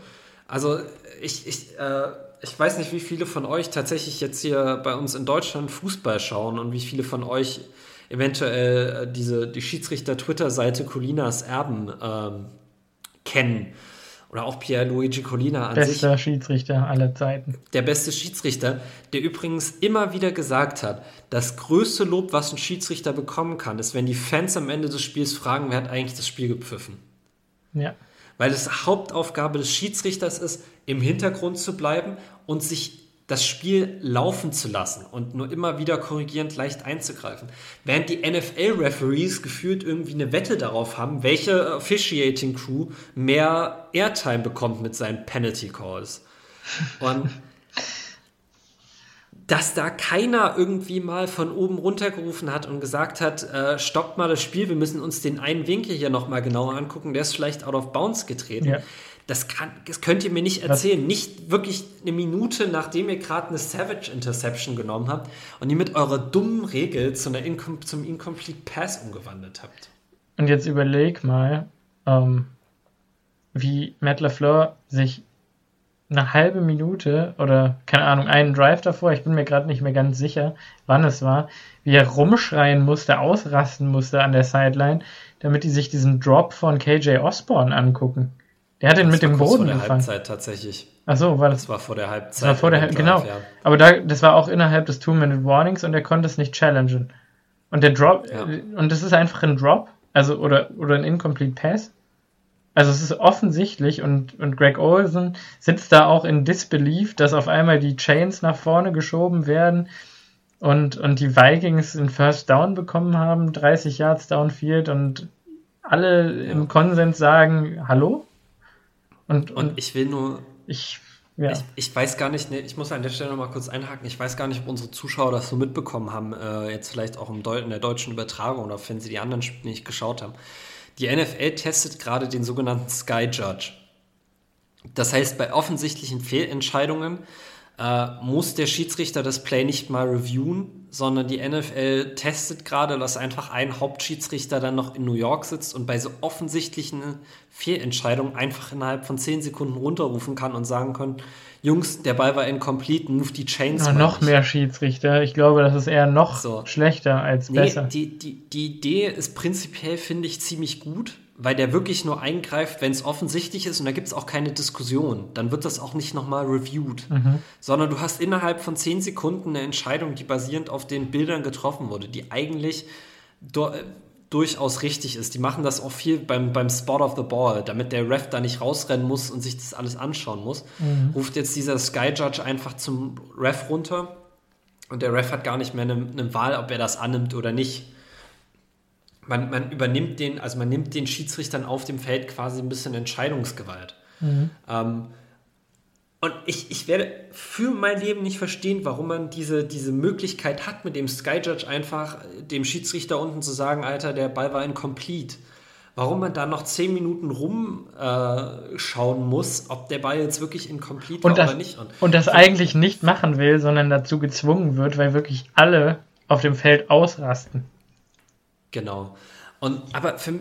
Speaker 1: Also ich, ich, äh, ich weiß nicht, wie viele von euch tatsächlich jetzt hier bei uns in Deutschland Fußball schauen und wie viele von euch eventuell äh, diese, die Schiedsrichter-Twitter-Seite Colinas Erben ähm, kennen oder auch Pierluigi Colina
Speaker 2: an Bester sich. Bester Schiedsrichter aller Zeiten.
Speaker 1: Der beste Schiedsrichter, der übrigens immer wieder gesagt hat, das größte Lob, was ein Schiedsrichter bekommen kann, ist, wenn die Fans am Ende des Spiels fragen, wer hat eigentlich das Spiel gepfiffen.
Speaker 2: Ja.
Speaker 1: Weil es Hauptaufgabe des Schiedsrichters ist, im Hintergrund zu bleiben und sich das Spiel laufen zu lassen und nur immer wieder korrigierend leicht einzugreifen. Während die NFL-Referees gefühlt irgendwie eine Wette darauf haben, welche Officiating Crew mehr Airtime bekommt mit seinen Penalty Calls. Und dass da keiner irgendwie mal von oben runtergerufen hat und gesagt hat, äh, stoppt mal das Spiel, wir müssen uns den einen Winkel hier nochmal genauer angucken, der ist vielleicht out of bounds getreten. Ja. Das, kann, das könnt ihr mir nicht erzählen. Was? Nicht wirklich eine Minute, nachdem ihr gerade eine Savage Interception genommen habt und die mit eurer dummen Regel zu einer Incom zum Incomplete Pass umgewandelt habt.
Speaker 2: Und jetzt überleg mal, ähm, wie Matt LaFleur sich eine halbe Minute oder keine Ahnung, einen Drive davor, ich bin mir gerade nicht mehr ganz sicher, wann es war, wie er rumschreien musste, ausrasten musste an der Sideline, damit die sich diesen Drop von KJ Osborne angucken. Der hat den mit dem Boden
Speaker 1: gefangen. Das war vor der Halbzeit tatsächlich.
Speaker 2: Ach so, war das?
Speaker 1: Das war vor der Halbzeit.
Speaker 2: Das war vor der Halbzeit, genau. Ja. Aber da, das war auch innerhalb des Two-Minute-Warnings und er konnte es nicht challengen. Und der Drop, ja. und das ist einfach ein Drop, also, oder, oder ein Incomplete Pass. Also es ist offensichtlich und, und Greg Olsen sitzt da auch in Disbelief, dass auf einmal die Chains nach vorne geschoben werden und, und die Vikings einen First Down bekommen haben, 30 Yards downfield und alle ja. im Konsens sagen, hallo?
Speaker 1: Und, und, und ich will nur.
Speaker 2: Ich,
Speaker 1: ja. ich, ich, weiß gar nicht, nee, ich muss an der Stelle noch mal kurz einhaken. Ich weiß gar nicht, ob unsere Zuschauer das so mitbekommen haben, äh, jetzt vielleicht auch im Deu in der deutschen Übertragung oder wenn sie die anderen Spiele nicht geschaut haben. Die NFL testet gerade den sogenannten Sky Judge. Das heißt, bei offensichtlichen Fehlentscheidungen äh, muss der Schiedsrichter das Play nicht mal reviewen, sondern die NFL testet gerade, dass einfach ein Hauptschiedsrichter dann noch in New York sitzt und bei so offensichtlichen Fehlentscheidungen einfach innerhalb von 10 Sekunden runterrufen kann und sagen kann, Jungs, der Ball war incomplete, move die Chains.
Speaker 2: Ja, noch mehr Schiedsrichter. Ich glaube, das ist eher noch so. schlechter als nee, besser.
Speaker 1: Die, die, die Idee ist prinzipiell, finde ich, ziemlich gut weil der wirklich nur eingreift, wenn es offensichtlich ist und da gibt es auch keine Diskussion. Dann wird das auch nicht nochmal reviewed, mhm. sondern du hast innerhalb von zehn Sekunden eine Entscheidung, die basierend auf den Bildern getroffen wurde, die eigentlich do, durchaus richtig ist. Die machen das auch viel beim, beim Spot of the Ball, damit der Ref da nicht rausrennen muss und sich das alles anschauen muss. Mhm. Ruft jetzt dieser Sky Judge einfach zum Ref runter und der Ref hat gar nicht mehr eine, eine Wahl, ob er das annimmt oder nicht man, man übernimmt den, also man nimmt den Schiedsrichtern auf dem Feld quasi ein bisschen Entscheidungsgewalt. Mhm. Ähm, und ich, ich werde für mein Leben nicht verstehen, warum man diese, diese Möglichkeit hat, mit dem Sky Judge einfach dem Schiedsrichter unten zu sagen, Alter, der Ball war incomplete. Warum man da noch zehn Minuten rumschauen äh, muss, ob der Ball jetzt wirklich incomplete
Speaker 2: und
Speaker 1: war
Speaker 2: das, oder nicht. Und, und das eigentlich nicht machen will, sondern dazu gezwungen wird, weil wirklich alle auf dem Feld ausrasten.
Speaker 1: Genau. Und aber für,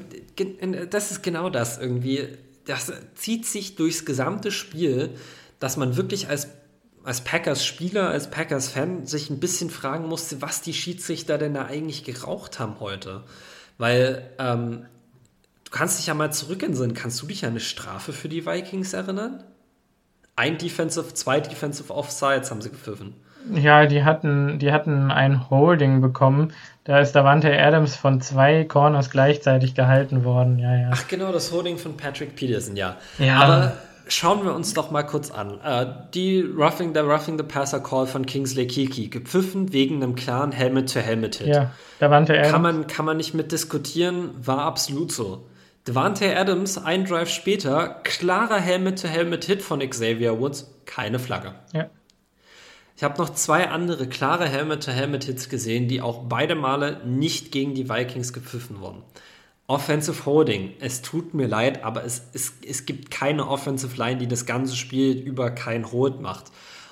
Speaker 1: das ist genau das irgendwie. Das zieht sich durchs gesamte Spiel, dass man wirklich als, als Packers-Spieler, als Packers-Fan sich ein bisschen fragen musste, was die Schiedsrichter denn da eigentlich geraucht haben heute. Weil ähm, du kannst dich ja mal zurückensinnen. Kannst du dich an eine Strafe für die Vikings erinnern? Ein Defensive, zwei Defensive Offsides haben sie gepfiffen.
Speaker 2: Ja, die hatten, die hatten ein Holding bekommen. Da ist Davante Adams von zwei Corners gleichzeitig gehalten worden. Ja, ja.
Speaker 1: Ach genau, das Holding von Patrick Peterson, ja.
Speaker 2: Ja.
Speaker 1: Aber schauen wir uns doch mal kurz an. Äh, die Roughing, der Roughing the Passer Call von Kingsley Kiki, gepfiffen wegen einem klaren Helmet-to-Helmet-Hit.
Speaker 2: Ja, Davante
Speaker 1: Adams. Kann man, kann man nicht mit diskutieren, war absolut so. Devante Adams, ein Drive später, klarer Helmet-to-Helmet-Hit von Xavier Woods, keine Flagge.
Speaker 2: Ja.
Speaker 1: Ich habe noch zwei andere klare Helmet-to-Helmet-Hits gesehen, die auch beide Male nicht gegen die Vikings gepfiffen wurden. Offensive Holding. Es tut mir leid, aber es, es, es gibt keine Offensive Line, die das ganze Spiel über kein Hold macht.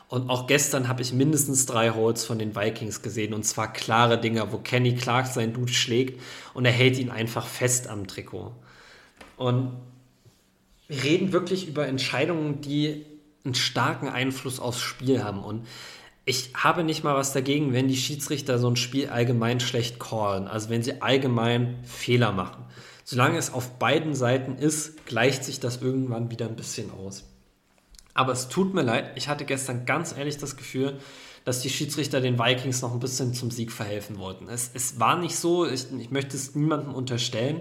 Speaker 1: Und auch gestern habe ich mindestens drei Holds von den Vikings gesehen und zwar klare Dinger, wo Kenny Clark seinen Dude schlägt und er hält ihn einfach fest am Trikot. Und wir reden wirklich über Entscheidungen, die einen starken Einfluss aufs Spiel haben. Und ich habe nicht mal was dagegen, wenn die Schiedsrichter so ein Spiel allgemein schlecht callen, also wenn sie allgemein Fehler machen. Solange es auf beiden Seiten ist, gleicht sich das irgendwann wieder ein bisschen aus. Aber es tut mir leid, ich hatte gestern ganz ehrlich das Gefühl, dass die Schiedsrichter den Vikings noch ein bisschen zum Sieg verhelfen wollten. Es, es war nicht so, ich, ich möchte es niemandem unterstellen,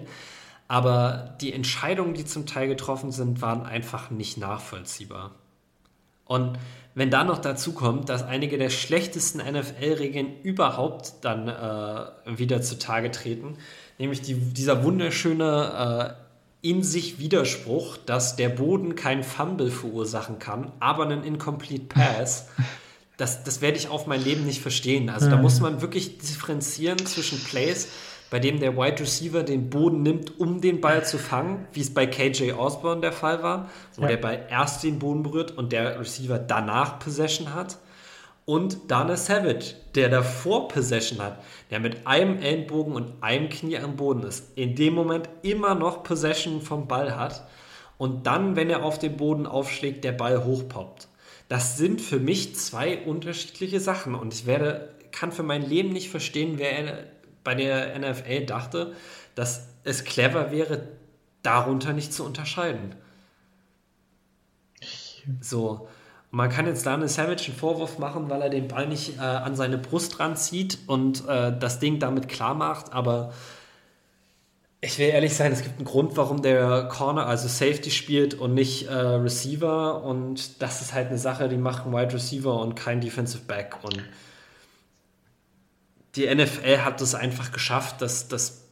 Speaker 1: aber die Entscheidungen, die zum Teil getroffen sind, waren einfach nicht nachvollziehbar. Und wenn da noch dazu kommt, dass einige der schlechtesten NFL-Regeln überhaupt dann äh, wieder zutage treten, nämlich die, dieser wunderschöne äh, in sich Widerspruch, dass der Boden kein Fumble verursachen kann, aber einen Incomplete Pass. Das, das werde ich auf mein Leben nicht verstehen. Also da muss man wirklich differenzieren zwischen Plays, bei dem der Wide Receiver den Boden nimmt, um den Ball zu fangen, wie es bei KJ Osborne der Fall war, wo ja. der Ball erst den Boden berührt und der Receiver danach Possession hat. Und Dana Savage, der davor Possession hat, der mit einem Ellenbogen und einem Knie am Boden ist, in dem Moment immer noch Possession vom Ball hat und dann, wenn er auf den Boden aufschlägt, der Ball hochpoppt. Das sind für mich zwei unterschiedliche Sachen und ich werde, kann für mein Leben nicht verstehen, wer bei der NFL dachte, dass es clever wäre, darunter nicht zu unterscheiden. So. Man kann jetzt Daniel Savage einen Vorwurf machen, weil er den Ball nicht äh, an seine Brust ranzieht und äh, das Ding damit klar macht, aber ich will ehrlich sein, es gibt einen Grund, warum der Corner, also Safety spielt und nicht äh, Receiver und das ist halt eine Sache, die macht ein Wide Receiver und kein Defensive Back und die NFL hat es einfach geschafft, dass, dass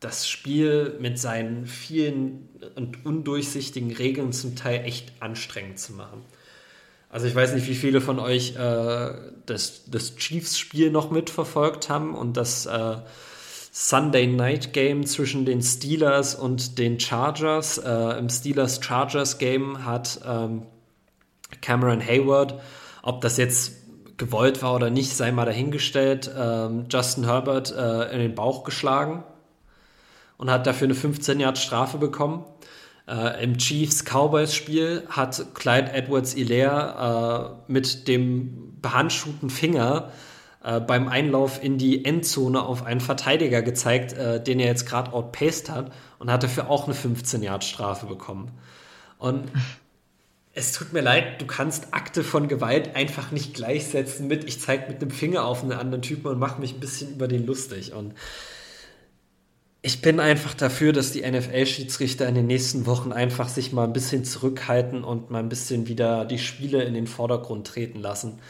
Speaker 1: das Spiel mit seinen vielen und undurchsichtigen Regeln zum Teil echt anstrengend zu machen. Also ich weiß nicht, wie viele von euch äh, das, das Chiefs-Spiel noch mitverfolgt haben und das äh, Sunday Night Game zwischen den Steelers und den Chargers. Äh, Im Steelers-Chargers Game hat ähm, Cameron Hayward, ob das jetzt gewollt war oder nicht, sei mal dahingestellt, ähm, Justin Herbert äh, in den Bauch geschlagen und hat dafür eine 15 Yard Strafe bekommen. Äh, Im Chiefs-Cowboys-Spiel hat Clyde Edwards-Hilaire äh, mit dem behandschuhten Finger äh, beim Einlauf in die Endzone auf einen Verteidiger gezeigt, äh, den er jetzt gerade outpaced hat und hat dafür auch eine 15-Yard-Strafe bekommen. Und es tut mir leid, du kannst Akte von Gewalt einfach nicht gleichsetzen mit, ich zeige mit dem Finger auf einen anderen Typen und mache mich ein bisschen über den lustig. Und ich bin einfach dafür, dass die NFL-Schiedsrichter in den nächsten Wochen einfach sich mal ein bisschen zurückhalten und mal ein bisschen wieder die Spiele in den Vordergrund treten lassen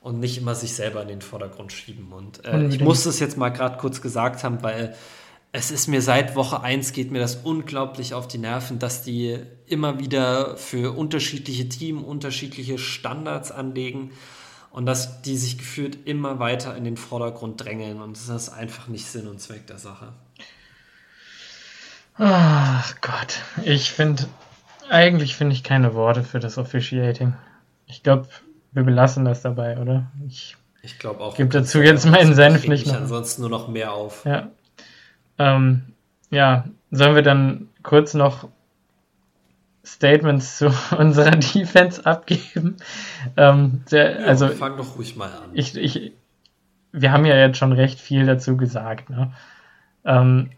Speaker 1: und nicht immer sich selber in den Vordergrund schieben. Und äh, ich muss das jetzt mal gerade kurz gesagt haben, weil es ist mir seit Woche 1 geht mir das unglaublich auf die Nerven, dass die immer wieder für unterschiedliche Teams unterschiedliche Standards anlegen und dass die sich gefühlt immer weiter in den Vordergrund drängeln und das ist einfach nicht Sinn und Zweck der Sache.
Speaker 2: Ach Gott, ich finde, eigentlich finde ich keine Worte für das Officiating. Ich glaube, wir belassen das dabei, oder? Ich,
Speaker 1: ich glaube auch.
Speaker 2: Gebe dazu jetzt meinen Senf nicht
Speaker 1: noch. ansonsten nur noch mehr auf.
Speaker 2: Ja. Ähm, ja, sollen wir dann kurz noch Statements zu unserer Defense abgeben? Ähm, der, ja, also,
Speaker 1: fang doch ruhig mal an.
Speaker 2: Ich, ich, wir haben ja jetzt schon recht viel dazu gesagt. Ne? Ähm,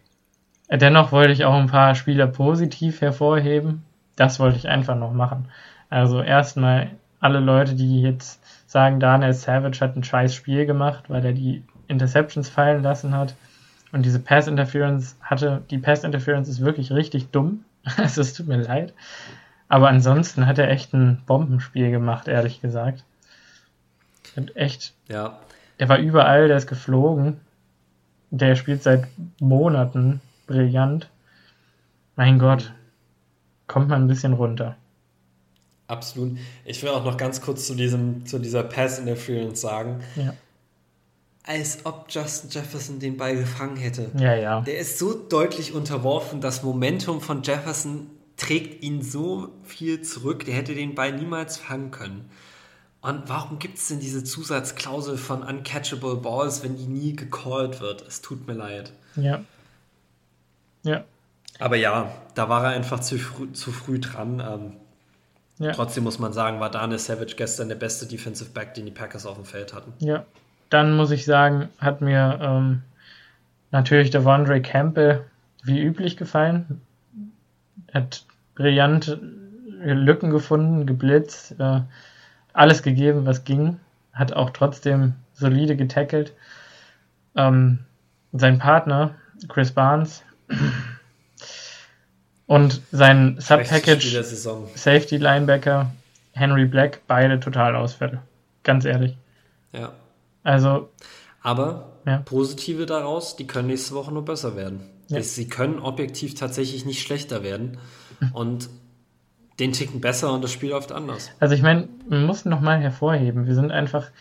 Speaker 2: Dennoch wollte ich auch ein paar Spieler positiv hervorheben. Das wollte ich einfach noch machen. Also erstmal alle Leute, die jetzt sagen, Daniel Savage hat ein scheiß Spiel gemacht, weil er die Interceptions fallen lassen hat und diese Pass Interference hatte. Die Pass Interference ist wirklich richtig dumm. Also es tut mir leid. Aber ansonsten hat er echt ein Bombenspiel gemacht, ehrlich gesagt. Und echt.
Speaker 1: Ja.
Speaker 2: Der war überall, der ist geflogen. Der spielt seit Monaten brillant. Mein Gott, kommt mal ein bisschen runter.
Speaker 1: Absolut. Ich will auch noch ganz kurz zu, diesem, zu dieser Pass Interference sagen.
Speaker 2: Ja.
Speaker 1: Als ob Justin Jefferson den Ball gefangen hätte.
Speaker 2: Ja, ja.
Speaker 1: Der ist so deutlich unterworfen, das Momentum von Jefferson trägt ihn so viel zurück, der hätte den Ball niemals fangen können. Und warum gibt es denn diese Zusatzklausel von uncatchable Balls, wenn die nie gecallt wird? Es tut mir leid.
Speaker 2: Ja. Ja.
Speaker 1: Aber ja, da war er einfach zu früh, zu früh dran. Ähm, ja. Trotzdem muss man sagen, war Daniel Savage gestern der beste Defensive Back, den die Packers auf dem Feld hatten.
Speaker 2: Ja, dann muss ich sagen, hat mir ähm, natürlich der Wandre Campbell wie üblich gefallen. Hat brillante Lücken gefunden, geblitzt, äh, alles gegeben, was ging. Hat auch trotzdem solide getackelt. Ähm, sein Partner, Chris Barnes, und sein Subpackage Safety Linebacker Henry Black, beide total Ausfälle. Ganz ehrlich.
Speaker 1: Ja.
Speaker 2: Also.
Speaker 1: Aber ja. positive daraus, die können nächste Woche nur besser werden. Ja. Sie können objektiv tatsächlich nicht schlechter werden. Und den ticken besser und das Spiel läuft anders.
Speaker 2: Also ich meine, man muss nochmal hervorheben, wir sind einfach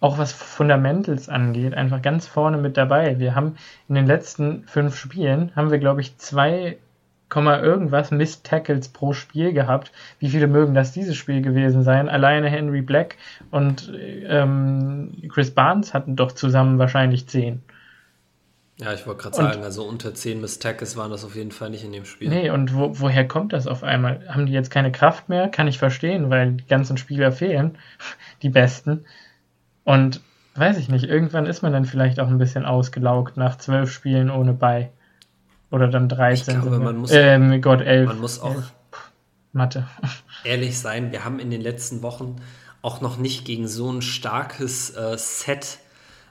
Speaker 2: auch was Fundamentals angeht, einfach ganz vorne mit dabei. Wir haben in den letzten fünf Spielen, haben wir, glaube ich, zwei irgendwas Missed Tackles pro Spiel gehabt. Wie viele mögen das dieses Spiel gewesen sein? Alleine Henry Black und ähm, Chris Barnes hatten doch zusammen wahrscheinlich zehn.
Speaker 1: Ja, ich wollte gerade sagen, also unter zehn Missed Tackles waren das auf jeden Fall nicht in dem Spiel.
Speaker 2: Nee, und wo, woher kommt das auf einmal? Haben die jetzt keine Kraft mehr? Kann ich verstehen, weil die ganzen Spieler fehlen, die besten. Und weiß ich nicht, irgendwann ist man dann vielleicht auch ein bisschen ausgelaugt nach zwölf Spielen ohne Bei. Oder dann 13.
Speaker 1: Ich glaube, man muss,
Speaker 2: ähm, Gott, elf.
Speaker 1: Man muss auch elf.
Speaker 2: Mathe.
Speaker 1: ehrlich sein, wir haben in den letzten Wochen auch noch nicht gegen so ein starkes äh, Set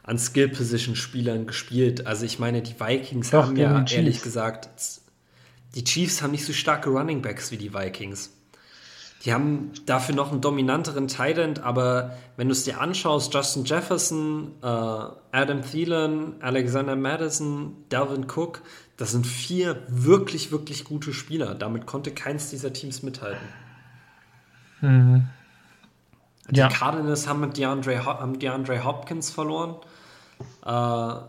Speaker 1: an Skill-Position-Spielern gespielt. Also ich meine, die Vikings Doch, haben ja ehrlich gesagt, die Chiefs haben nicht so starke Running Backs wie die Vikings. Die haben dafür noch einen dominanteren Thailand, aber wenn du es dir anschaust, Justin Jefferson, äh, Adam Thielen, Alexander Madison, Dalvin Cook, Das sind vier wirklich, wirklich gute Spieler. Damit konnte keins dieser Teams mithalten. Mhm. Die ja. Cardinals haben mit DeAndre, haben DeAndre Hopkins verloren. Äh,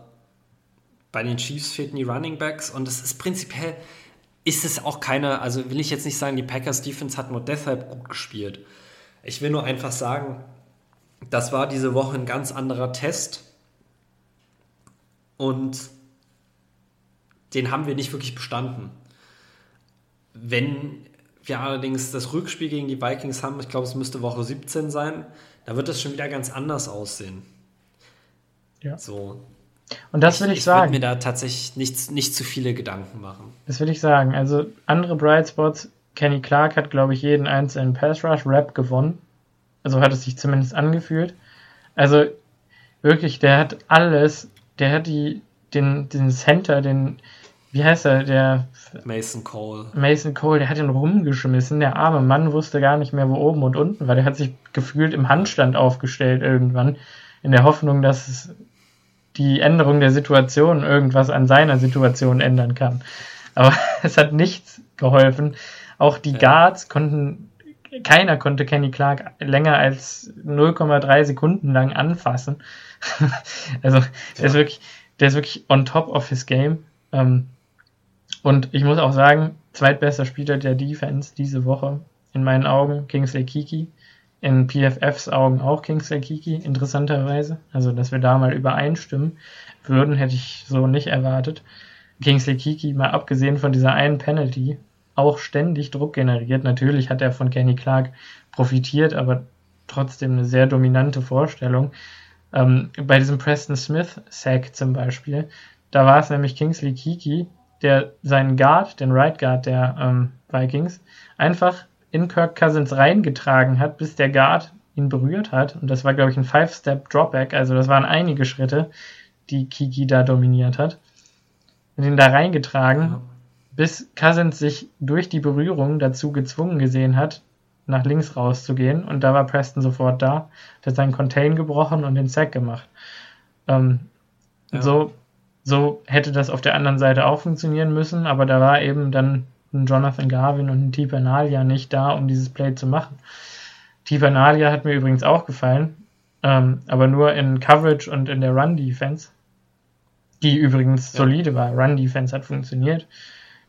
Speaker 1: bei den Chiefs fehlten die Running Backs und es ist prinzipiell, ist es auch keine, also will ich jetzt nicht sagen, die Packers Defense hat nur deshalb gut gespielt. Ich will nur einfach sagen, das war diese Woche ein ganz anderer Test und den haben wir nicht wirklich bestanden. Wenn wir allerdings das Rückspiel gegen die Vikings haben, ich glaube, es müsste Woche 17 sein, da wird das schon wieder ganz anders aussehen.
Speaker 2: Ja.
Speaker 1: So.
Speaker 2: Und das will ich, ich sagen.
Speaker 1: Ich mir da tatsächlich nicht, nicht zu viele Gedanken machen.
Speaker 2: Das will ich sagen. Also andere Bright Spots, Kenny Clark hat, glaube ich, jeden einzelnen Pass Rush Rap gewonnen. Also hat es sich zumindest angefühlt. Also wirklich, der hat alles, der hat die, den, den Center, den, wie heißt er, der
Speaker 1: Mason Cole.
Speaker 2: Mason Cole, der hat ihn rumgeschmissen. Der arme Mann wusste gar nicht mehr, wo oben und unten war. Der hat sich gefühlt im Handstand aufgestellt irgendwann, in der Hoffnung, dass die Änderung der Situation irgendwas an seiner Situation ändern kann. Aber es hat nichts geholfen. Auch die ja. Guards konnten, keiner konnte Kenny Clark länger als 0,3 Sekunden lang anfassen. also, der ja. ist wirklich, der ist wirklich on top of his game. Ähm, und ich muss auch sagen, zweitbester Spieler der Defense diese Woche in meinen Augen Kingsley Kiki in PFFs Augen auch Kingsley Kiki, interessanterweise. Also, dass wir da mal übereinstimmen würden, hätte ich so nicht erwartet. Kingsley Kiki, mal abgesehen von dieser einen Penalty, auch ständig Druck generiert. Natürlich hat er von Kenny Clark profitiert, aber trotzdem eine sehr dominante Vorstellung. Ähm, bei diesem Preston Smith Sack zum Beispiel, da war es nämlich Kingsley Kiki, der seinen Guard, den Right Guard der ähm, Vikings, einfach in Kirk Cousins reingetragen hat, bis der Guard ihn berührt hat. Und das war, glaube ich, ein Five-Step-Dropback. Also das waren einige Schritte, die Kiki da dominiert hat. Und ihn da reingetragen, ja. bis Cousins sich durch die Berührung dazu gezwungen gesehen hat, nach links rauszugehen. Und da war Preston sofort da, hat seinen Contain gebrochen und den Sack gemacht. Ähm, ja. so, so hätte das auf der anderen Seite auch funktionieren müssen, aber da war eben dann ein Jonathan Garvin und ein Tipa Nalia nicht da, um dieses Play zu machen. Tipa Nalia hat mir übrigens auch gefallen, ähm, aber nur in Coverage und in der Run-Defense, die übrigens ja. solide war. Run-Defense hat funktioniert,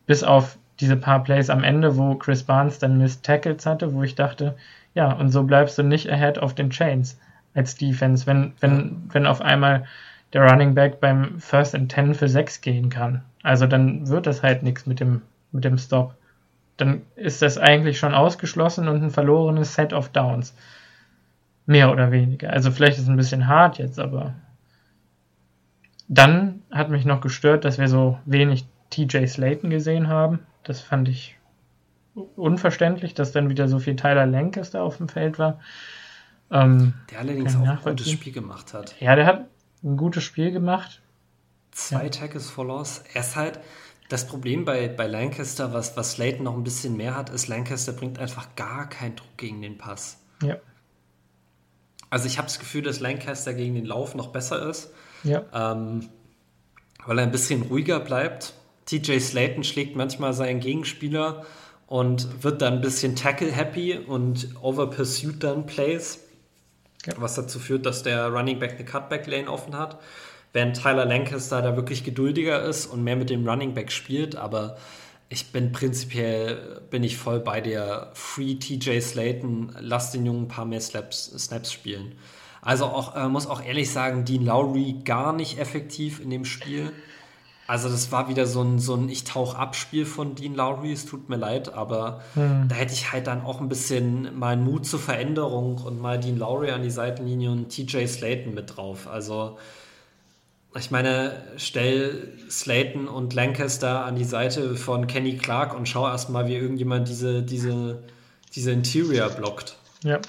Speaker 2: bis auf diese paar Plays am Ende, wo Chris Barnes dann Missed Tackles hatte, wo ich dachte, ja, und so bleibst du nicht ahead of den Chains als Defense, wenn, wenn, wenn auf einmal der Running Back beim First and Ten für 6 gehen kann. Also dann wird das halt nichts mit dem mit dem Stop. Dann ist das eigentlich schon ausgeschlossen und ein verlorenes Set of Downs. Mehr oder weniger. Also vielleicht ist es ein bisschen hart jetzt, aber dann hat mich noch gestört, dass wir so wenig TJ Slayton gesehen haben. Das fand ich unverständlich, dass dann wieder so viel Tyler Lancaster auf dem Feld war.
Speaker 1: Ähm, der allerdings auch ein gutes Spiel gemacht hat.
Speaker 2: Ja, der hat ein gutes Spiel gemacht.
Speaker 1: Zwei ja. Tackles for Loss. Er ist halt, das Problem bei, bei Lancaster, was, was Slayton noch ein bisschen mehr hat, ist, Lancaster bringt einfach gar keinen Druck gegen den Pass.
Speaker 2: Ja.
Speaker 1: Also ich habe das Gefühl, dass Lancaster gegen den Lauf noch besser ist.
Speaker 2: Ja.
Speaker 1: Ähm, weil er ein bisschen ruhiger bleibt. TJ Slayton schlägt manchmal seinen Gegenspieler und wird dann ein bisschen tackle-happy und over-pursued dann Plays. Was dazu führt, dass der Running Back eine Cutback-Lane offen hat während Tyler Lancaster da wirklich geduldiger ist und mehr mit dem Running Back spielt, aber ich bin prinzipiell bin ich voll bei der Free TJ Slayton, lass den Jungen ein paar mehr Slaps, Snaps spielen. Also auch äh, muss auch ehrlich sagen, Dean Lowry gar nicht effektiv in dem Spiel. Also das war wieder so ein, so ein Ich tauch ab Spiel von Dean Lowry, es tut mir leid, aber hm. da hätte ich halt dann auch ein bisschen mal Mut zur Veränderung und mal Dean Lowry an die Seitenlinie und TJ Slayton mit drauf. Also ich meine, stell Slayton und Lancaster an die Seite von Kenny Clark und schau erstmal, wie irgendjemand diese, diese, diese Interior blockt.
Speaker 2: Ja.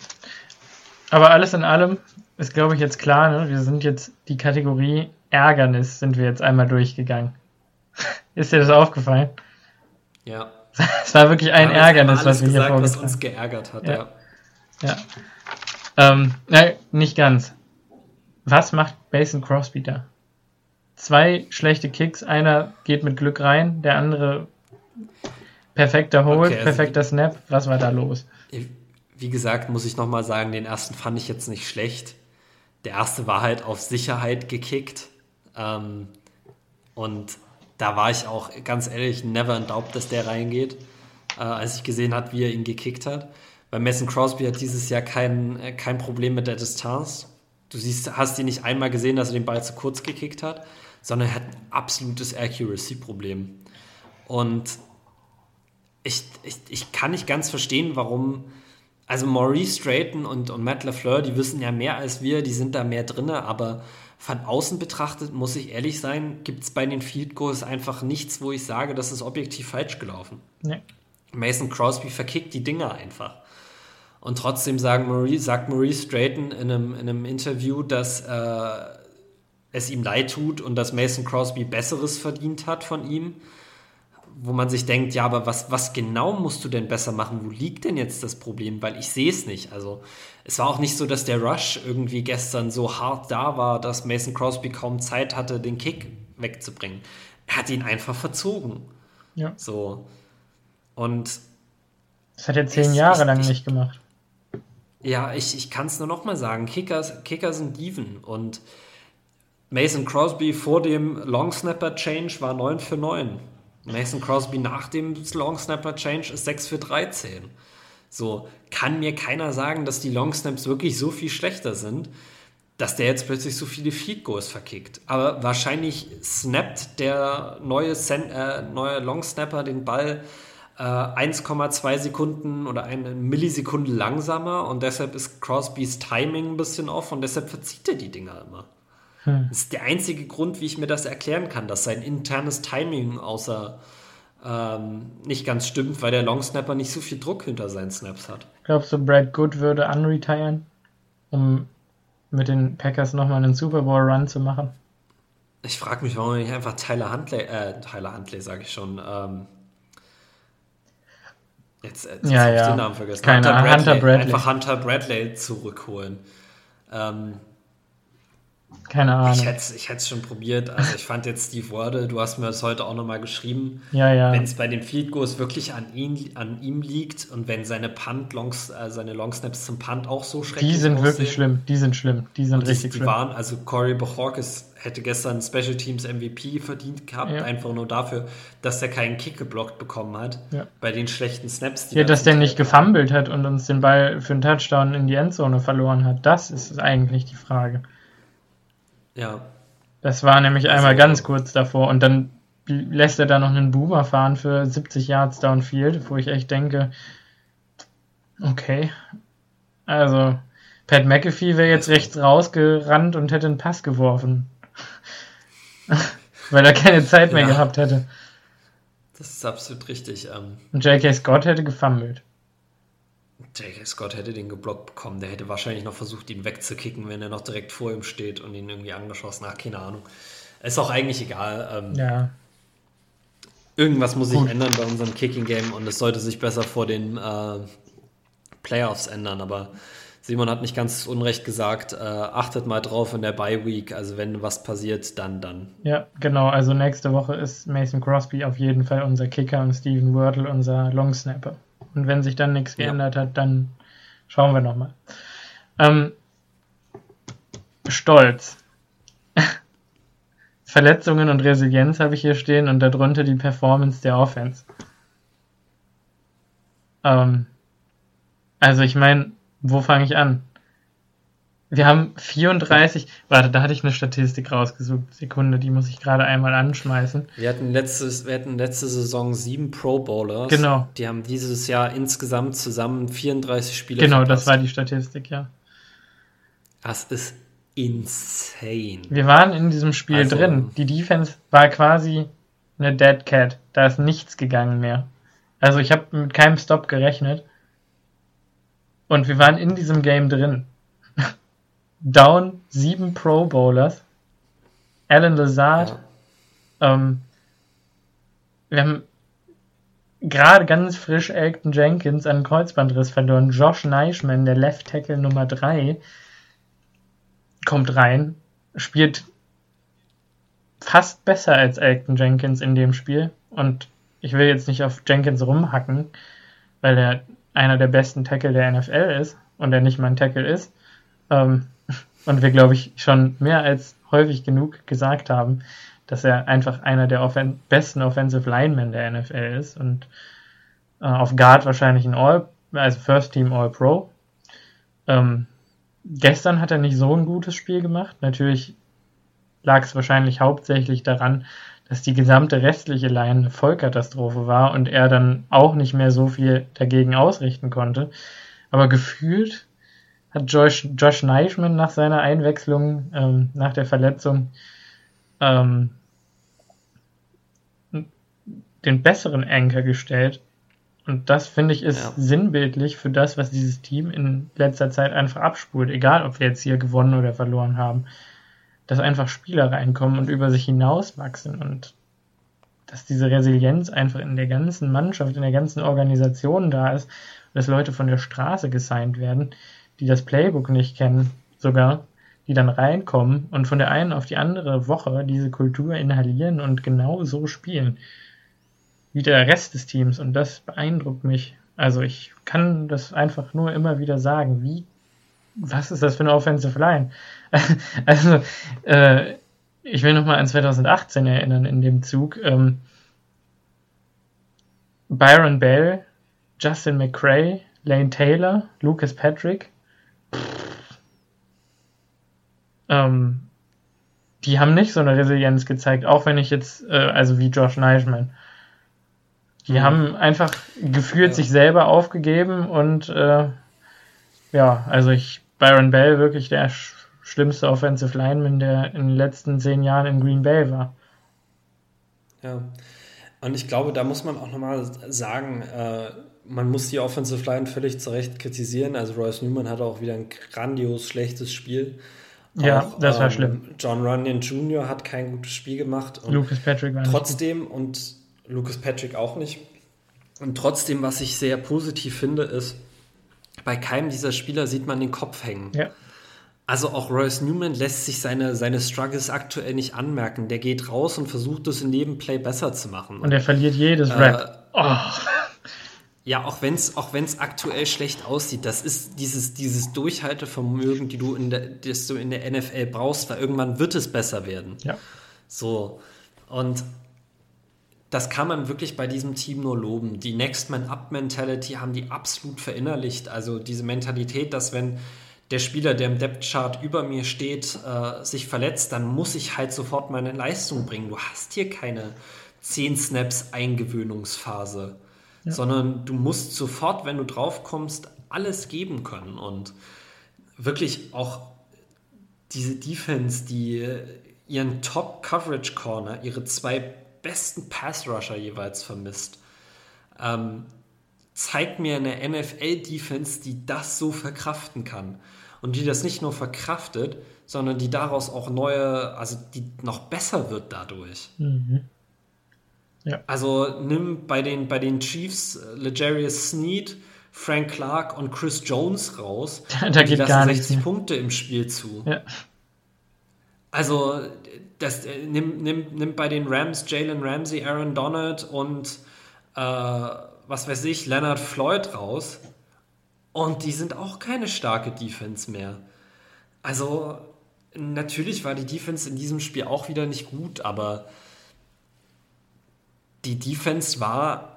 Speaker 2: Aber alles in allem ist, glaube ich, jetzt klar, ne? wir sind jetzt die Kategorie Ärgernis, sind wir jetzt einmal durchgegangen. ist dir das aufgefallen?
Speaker 1: Ja.
Speaker 2: Es war wirklich ein Ärgernis, was wir
Speaker 1: gesagt, hier vorgetragen was uns geärgert hat, ja.
Speaker 2: Ja. ja. Ähm, nein, nicht ganz. Was macht Mason Crosby da? zwei schlechte Kicks. Einer geht mit Glück rein, der andere perfekter Hold, okay, also perfekter Snap. Was war da los?
Speaker 1: Wie gesagt, muss ich nochmal sagen, den ersten fand ich jetzt nicht schlecht. Der erste war halt auf Sicherheit gekickt. Ähm, und da war ich auch ganz ehrlich never in doubt, dass der reingeht, äh, als ich gesehen habe, wie er ihn gekickt hat. Weil Mason Crosby hat dieses Jahr kein, äh, kein Problem mit der Distanz. Du siehst, hast ihn nicht einmal gesehen, dass er den Ball zu kurz gekickt hat, sondern er hat ein absolutes Accuracy-Problem. Und ich, ich, ich kann nicht ganz verstehen, warum. Also Maurice Strayton und, und Matt LaFleur, die wissen ja mehr als wir, die sind da mehr drin, aber von außen betrachtet, muss ich ehrlich sein, gibt es bei den Field Goals einfach nichts, wo ich sage, das ist objektiv falsch gelaufen. Nee. Mason Crosby verkickt die Dinger einfach. Und trotzdem sagen Maurice, sagt Maurice Strayton in einem, in einem Interview, dass äh, es ihm leid tut und dass Mason Crosby Besseres verdient hat von ihm wo man sich denkt, ja, aber was, was genau musst du denn besser machen? Wo liegt denn jetzt das Problem? Weil ich sehe es nicht. Also es war auch nicht so, dass der Rush irgendwie gestern so hart da war, dass Mason Crosby kaum Zeit hatte, den Kick wegzubringen. Er hat ihn einfach verzogen. Ja. So. Und
Speaker 2: das hat er zehn ich, Jahre ich, lang ich, nicht gemacht.
Speaker 1: Ja, ich, ich kann es nur noch mal sagen. Kickers, Kicker sind Dieven und Mason Crosby vor dem Long Snapper Change war 9 für 9. Mason Crosby nach dem Long Snapper Change ist 6 für 13. So kann mir keiner sagen, dass die Long Snaps wirklich so viel schlechter sind, dass der jetzt plötzlich so viele Feed Goals verkickt. Aber wahrscheinlich snappt der neue, Sen äh, neue Long Snapper den Ball äh, 1,2 Sekunden oder eine Millisekunde langsamer und deshalb ist Crosbys Timing ein bisschen off und deshalb verzieht er die Dinger immer. Hm. Das ist der einzige Grund, wie ich mir das erklären kann, dass sein internes Timing außer ähm, nicht ganz stimmt, weil der Longsnapper nicht so viel Druck hinter seinen Snaps hat.
Speaker 2: Glaubst du, Brad Good würde unretiren, um mit den Packers nochmal einen Super Bowl Run zu machen?
Speaker 1: Ich frage mich, warum nicht einfach Tyler Huntley, äh, Tyler Huntley sage ich schon, ähm, jetzt, jetzt
Speaker 2: ja, habe
Speaker 1: ich
Speaker 2: ja.
Speaker 1: den Namen vergessen.
Speaker 2: Keine Hunter Bradley, Hunter Bradley.
Speaker 1: Einfach Hunter Bradley zurückholen. Ähm,
Speaker 2: keine Ahnung.
Speaker 1: Ich hätte es ich schon probiert. Also ich fand jetzt Steve Wordle, du hast mir das heute auch nochmal geschrieben.
Speaker 2: Ja, ja.
Speaker 1: Wenn es bei den Field Goals wirklich an, ihn, an ihm liegt und wenn seine Punt Longs, äh, seine Long Snaps zum Punt auch so schrecklich
Speaker 2: Die sind aussehen, wirklich schlimm. Die sind schlimm. Die sind richtig
Speaker 1: die,
Speaker 2: schlimm.
Speaker 1: waren, also Corey Bachorkes hätte gestern Special Teams MVP verdient gehabt, ja. einfach nur dafür, dass er keinen Kick geblockt bekommen hat. Ja. Bei den schlechten Snaps,
Speaker 2: die Ja, dass der nicht gefummelt hat und uns den Ball für einen Touchdown in die Endzone verloren hat. Das ist eigentlich die Frage.
Speaker 1: Ja.
Speaker 2: Das war nämlich also, einmal ganz kurz davor und dann lässt er da noch einen Boomer fahren für 70 Yards Downfield, wo ich echt denke, okay. Also, Pat McAfee wäre jetzt rechts rausgerannt und hätte einen Pass geworfen. Weil er keine Zeit mehr ja. gehabt hätte.
Speaker 1: Das ist absolut richtig. Ähm,
Speaker 2: und J.K. Scott hätte gefummelt.
Speaker 1: J.K. Scott hätte den geblockt bekommen. Der hätte wahrscheinlich noch versucht, ihn wegzukicken, wenn er noch direkt vor ihm steht und ihn irgendwie angeschossen hat. Keine Ahnung. Ist auch eigentlich egal. Ähm,
Speaker 2: ja.
Speaker 1: Irgendwas muss sich ändern bei unserem Kicking-Game und es sollte sich besser vor den äh, Playoffs ändern. Aber Simon hat nicht ganz Unrecht gesagt. Äh, achtet mal drauf in der Bye-Week. Also, wenn was passiert, dann, dann.
Speaker 2: Ja, genau. Also, nächste Woche ist Mason Crosby auf jeden Fall unser Kicker und Steven Wörtel unser Long Snapper. Und wenn sich dann nichts geändert ja. hat, dann schauen wir nochmal. Ähm, Stolz. Verletzungen und Resilienz habe ich hier stehen und darunter die Performance der Offense. Ähm, also ich meine, wo fange ich an? Wir haben 34, warte, da hatte ich eine Statistik rausgesucht. Sekunde, die muss ich gerade einmal anschmeißen.
Speaker 1: Wir hatten, letztes, wir hatten letzte Saison sieben Pro Bowlers.
Speaker 2: Genau.
Speaker 1: Die haben dieses Jahr insgesamt zusammen 34 Spiele
Speaker 2: Genau, verpasst. das war die Statistik, ja.
Speaker 1: Das ist insane.
Speaker 2: Wir waren in diesem Spiel also, drin. Die Defense war quasi eine Dead Cat. Da ist nichts gegangen mehr. Also ich habe mit keinem Stop gerechnet. Und wir waren in diesem Game drin down sieben Pro Bowlers. Alan Lazard. Ja. Ähm, wir haben gerade ganz frisch Elton Jenkins an Kreuzbandriss verloren. Josh Neischmann, der Left Tackle Nummer 3, kommt rein, spielt fast besser als Elton Jenkins in dem Spiel. Und ich will jetzt nicht auf Jenkins rumhacken, weil er einer der besten Tackle der NFL ist und er nicht mal ein Tackle ist. Ähm, und wir, glaube ich, schon mehr als häufig genug gesagt haben, dass er einfach einer der offen besten Offensive Linemen der NFL ist und äh, auf Guard wahrscheinlich ein All, also First Team All Pro. Ähm, gestern hat er nicht so ein gutes Spiel gemacht. Natürlich lag es wahrscheinlich hauptsächlich daran, dass die gesamte restliche Line eine Vollkatastrophe war und er dann auch nicht mehr so viel dagegen ausrichten konnte. Aber gefühlt hat Josh, Josh Neischmann nach seiner Einwechslung, ähm, nach der Verletzung, ähm, den besseren Anker gestellt. Und das finde ich ist ja. sinnbildlich für das, was dieses Team in letzter Zeit einfach abspult, egal ob wir jetzt hier gewonnen oder verloren haben. Dass einfach Spieler reinkommen und über sich hinauswachsen und dass diese Resilienz einfach in der ganzen Mannschaft, in der ganzen Organisation da ist dass Leute von der Straße gesigned werden, die das Playbook nicht kennen, sogar, die dann reinkommen und von der einen auf die andere Woche diese Kultur inhalieren und genau so spielen wie der Rest des Teams und das beeindruckt mich. Also ich kann das einfach nur immer wieder sagen, wie, was ist das für eine Offensive Line? also, äh, ich will nochmal an 2018 erinnern in dem Zug. Ähm, Byron Bell, Justin McCray, Lane Taylor, Lucas Patrick. Ähm, die haben nicht so eine Resilienz gezeigt, auch wenn ich jetzt, äh, also wie Josh Neischmann. Die mhm. haben einfach gefühlt ja. sich selber aufgegeben und äh, ja, also ich, Byron Bell wirklich der sch schlimmste Offensive Lineman, der in den letzten zehn Jahren in Green Bay war.
Speaker 1: Ja, und ich glaube, da muss man auch nochmal sagen, äh, man muss die Offensive Line völlig zu Recht kritisieren. Also Royce Newman hatte auch wieder ein grandios schlechtes Spiel.
Speaker 2: Ja, auch, das war ähm, schlimm.
Speaker 1: John Runyon Jr. hat kein gutes Spiel gemacht.
Speaker 2: Und Lucas Patrick war
Speaker 1: Trotzdem und Lucas Patrick auch nicht. Und trotzdem, was ich sehr positiv finde, ist, bei keinem dieser Spieler sieht man den Kopf hängen.
Speaker 2: Ja.
Speaker 1: Also auch Royce Newman lässt sich seine, seine Struggles aktuell nicht anmerken. Der geht raus und versucht es in jedem Play besser zu machen.
Speaker 2: Und er verliert jedes äh, Rap. Oh.
Speaker 1: Ja, auch wenn es auch wenn's aktuell schlecht aussieht, das ist dieses, dieses Durchhaltevermögen, die du in der, das du in der NFL brauchst, weil irgendwann wird es besser werden.
Speaker 2: Ja.
Speaker 1: So. Und das kann man wirklich bei diesem Team nur loben. Die Next Man Up Mentality haben die absolut verinnerlicht. Also diese Mentalität, dass wenn der Spieler, der im Depth Chart über mir steht, äh, sich verletzt, dann muss ich halt sofort meine Leistung bringen. Du hast hier keine 10 Snaps Eingewöhnungsphase, ja. sondern du musst sofort, wenn du drauf kommst, alles geben können und wirklich auch diese Defense, die ihren Top Coverage Corner, ihre zwei besten Pass-Rusher jeweils vermisst. Ähm, zeigt mir eine NFL-Defense, die das so verkraften kann. Und die das nicht nur verkraftet, sondern die daraus auch neue, also die noch besser wird dadurch. Mhm.
Speaker 2: Ja.
Speaker 1: Also nimm bei den, bei den Chiefs äh, Legarius Sneed, Frank Clark und Chris Jones raus.
Speaker 2: da geht die gar
Speaker 1: 60 Punkte im Spiel zu.
Speaker 2: Ja.
Speaker 1: Also das, äh, nimm, nimm, nimm bei den Rams Jalen Ramsey, Aaron Donald und äh, was weiß ich, Leonard Floyd raus. Und die sind auch keine starke Defense mehr. Also, natürlich war die Defense in diesem Spiel auch wieder nicht gut, aber die Defense war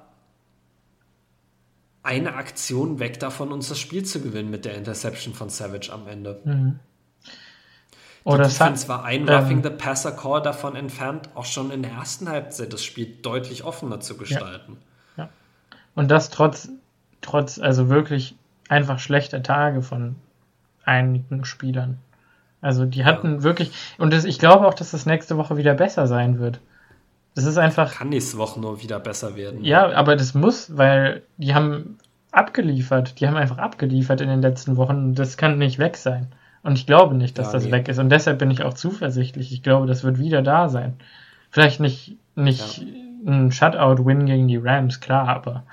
Speaker 1: eine Aktion weg davon, uns das Spiel zu gewinnen mit der Interception von Savage am Ende. Mhm. Oder die Defense war ein Roughing ähm, the Passer Call davon entfernt, auch schon in der ersten Halbzeit das Spiel deutlich offener zu gestalten.
Speaker 2: Ja. ja. Und das trotz, trotz also wirklich einfach schlechter Tage von einigen Spielern. Also die hatten ja. wirklich, und das, ich glaube auch, dass das nächste Woche wieder besser sein wird. Das ist einfach.
Speaker 1: Kann nächste Woche nur wieder besser werden.
Speaker 2: Ja, aber das muss, weil die haben abgeliefert. Die haben einfach abgeliefert in den letzten Wochen. Das kann nicht weg sein. Und ich glaube nicht, dass ja, das nee. weg ist. Und deshalb bin ich auch zuversichtlich. Ich glaube, das wird wieder da sein. Vielleicht nicht, nicht ja. ein Shutout-Win gegen die Rams, klar, aber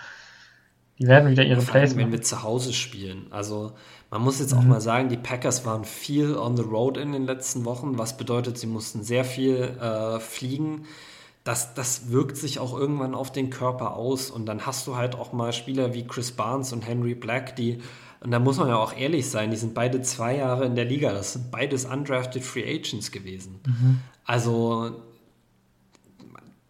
Speaker 2: die werden wieder ihre Plays
Speaker 1: machen. Wenn wir zu Hause spielen. Also Man muss jetzt mhm. auch mal sagen, die Packers waren viel on the road in den letzten Wochen, was bedeutet, sie mussten sehr viel äh, fliegen. Das, das wirkt sich auch irgendwann auf den Körper aus. Und dann hast du halt auch mal Spieler wie Chris Barnes und Henry Black, die, und da muss man ja auch ehrlich sein, die sind beide zwei Jahre in der Liga. Das sind beides undrafted Free Agents gewesen. Mhm. Also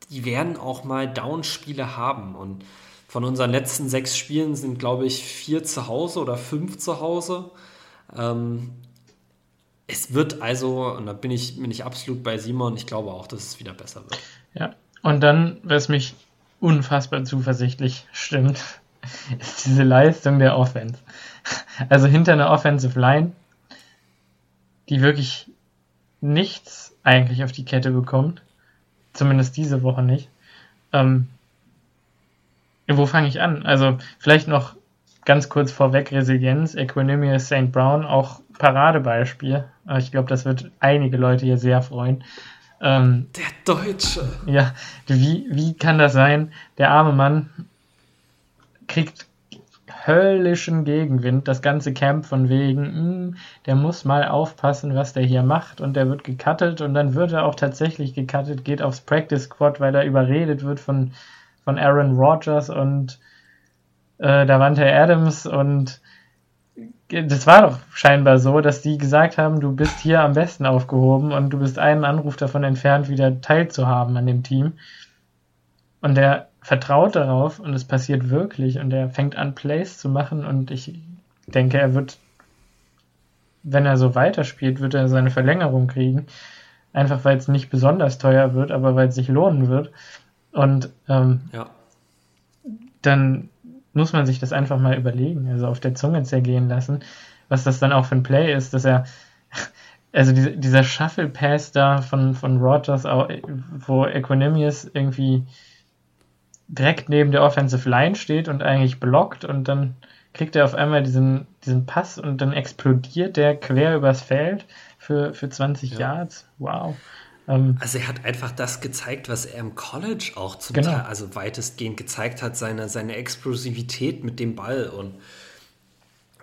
Speaker 1: die werden auch mal Down-Spiele haben. Und von unseren letzten sechs Spielen sind, glaube ich, vier zu Hause oder fünf zu Hause. Ähm, es wird also, und da bin ich, bin ich absolut bei Simon, ich glaube auch, dass es wieder besser wird.
Speaker 2: Ja, und dann, was mich unfassbar zuversichtlich stimmt, ist diese Leistung der Offense. Also hinter einer Offensive Line, die wirklich nichts eigentlich auf die Kette bekommt, Zumindest diese Woche nicht. Ähm, wo fange ich an? Also vielleicht noch ganz kurz vorweg Resilienz, Equanimous St. Brown, auch Paradebeispiel. Ich glaube, das wird einige Leute hier sehr freuen.
Speaker 1: Ähm, Der Deutsche.
Speaker 2: Ja, wie, wie kann das sein? Der arme Mann kriegt höllischen Gegenwind, das ganze Camp von wegen, mh, hm, der muss mal aufpassen, was der hier macht und der wird gecuttet und dann wird er auch tatsächlich gecuttet, geht aufs Practice Squad, weil er überredet wird von, von Aaron Rodgers und äh, Davante Adams und das war doch scheinbar so, dass die gesagt haben, du bist hier am besten aufgehoben und du bist einen Anruf davon entfernt, wieder teilzuhaben an dem Team. Und der vertraut darauf und es passiert wirklich und er fängt an, Plays zu machen und ich denke, er wird, wenn er so weiterspielt, wird er seine Verlängerung kriegen. Einfach weil es nicht besonders teuer wird, aber weil es sich lohnen wird. Und ähm, ja. dann muss man sich das einfach mal überlegen, also auf der Zunge zergehen lassen, was das dann auch für ein Play ist, dass er, also diese, dieser Shuffle Pass da von, von Rogers, wo Equanimous irgendwie direkt neben der Offensive Line steht und eigentlich blockt und dann kriegt er auf einmal diesen, diesen Pass und dann explodiert der quer übers Feld für, für 20 ja. Yards. Wow.
Speaker 1: Ähm, also er hat einfach das gezeigt, was er im College auch zum genau. Teil, also weitestgehend gezeigt hat, seine, seine Explosivität mit dem Ball und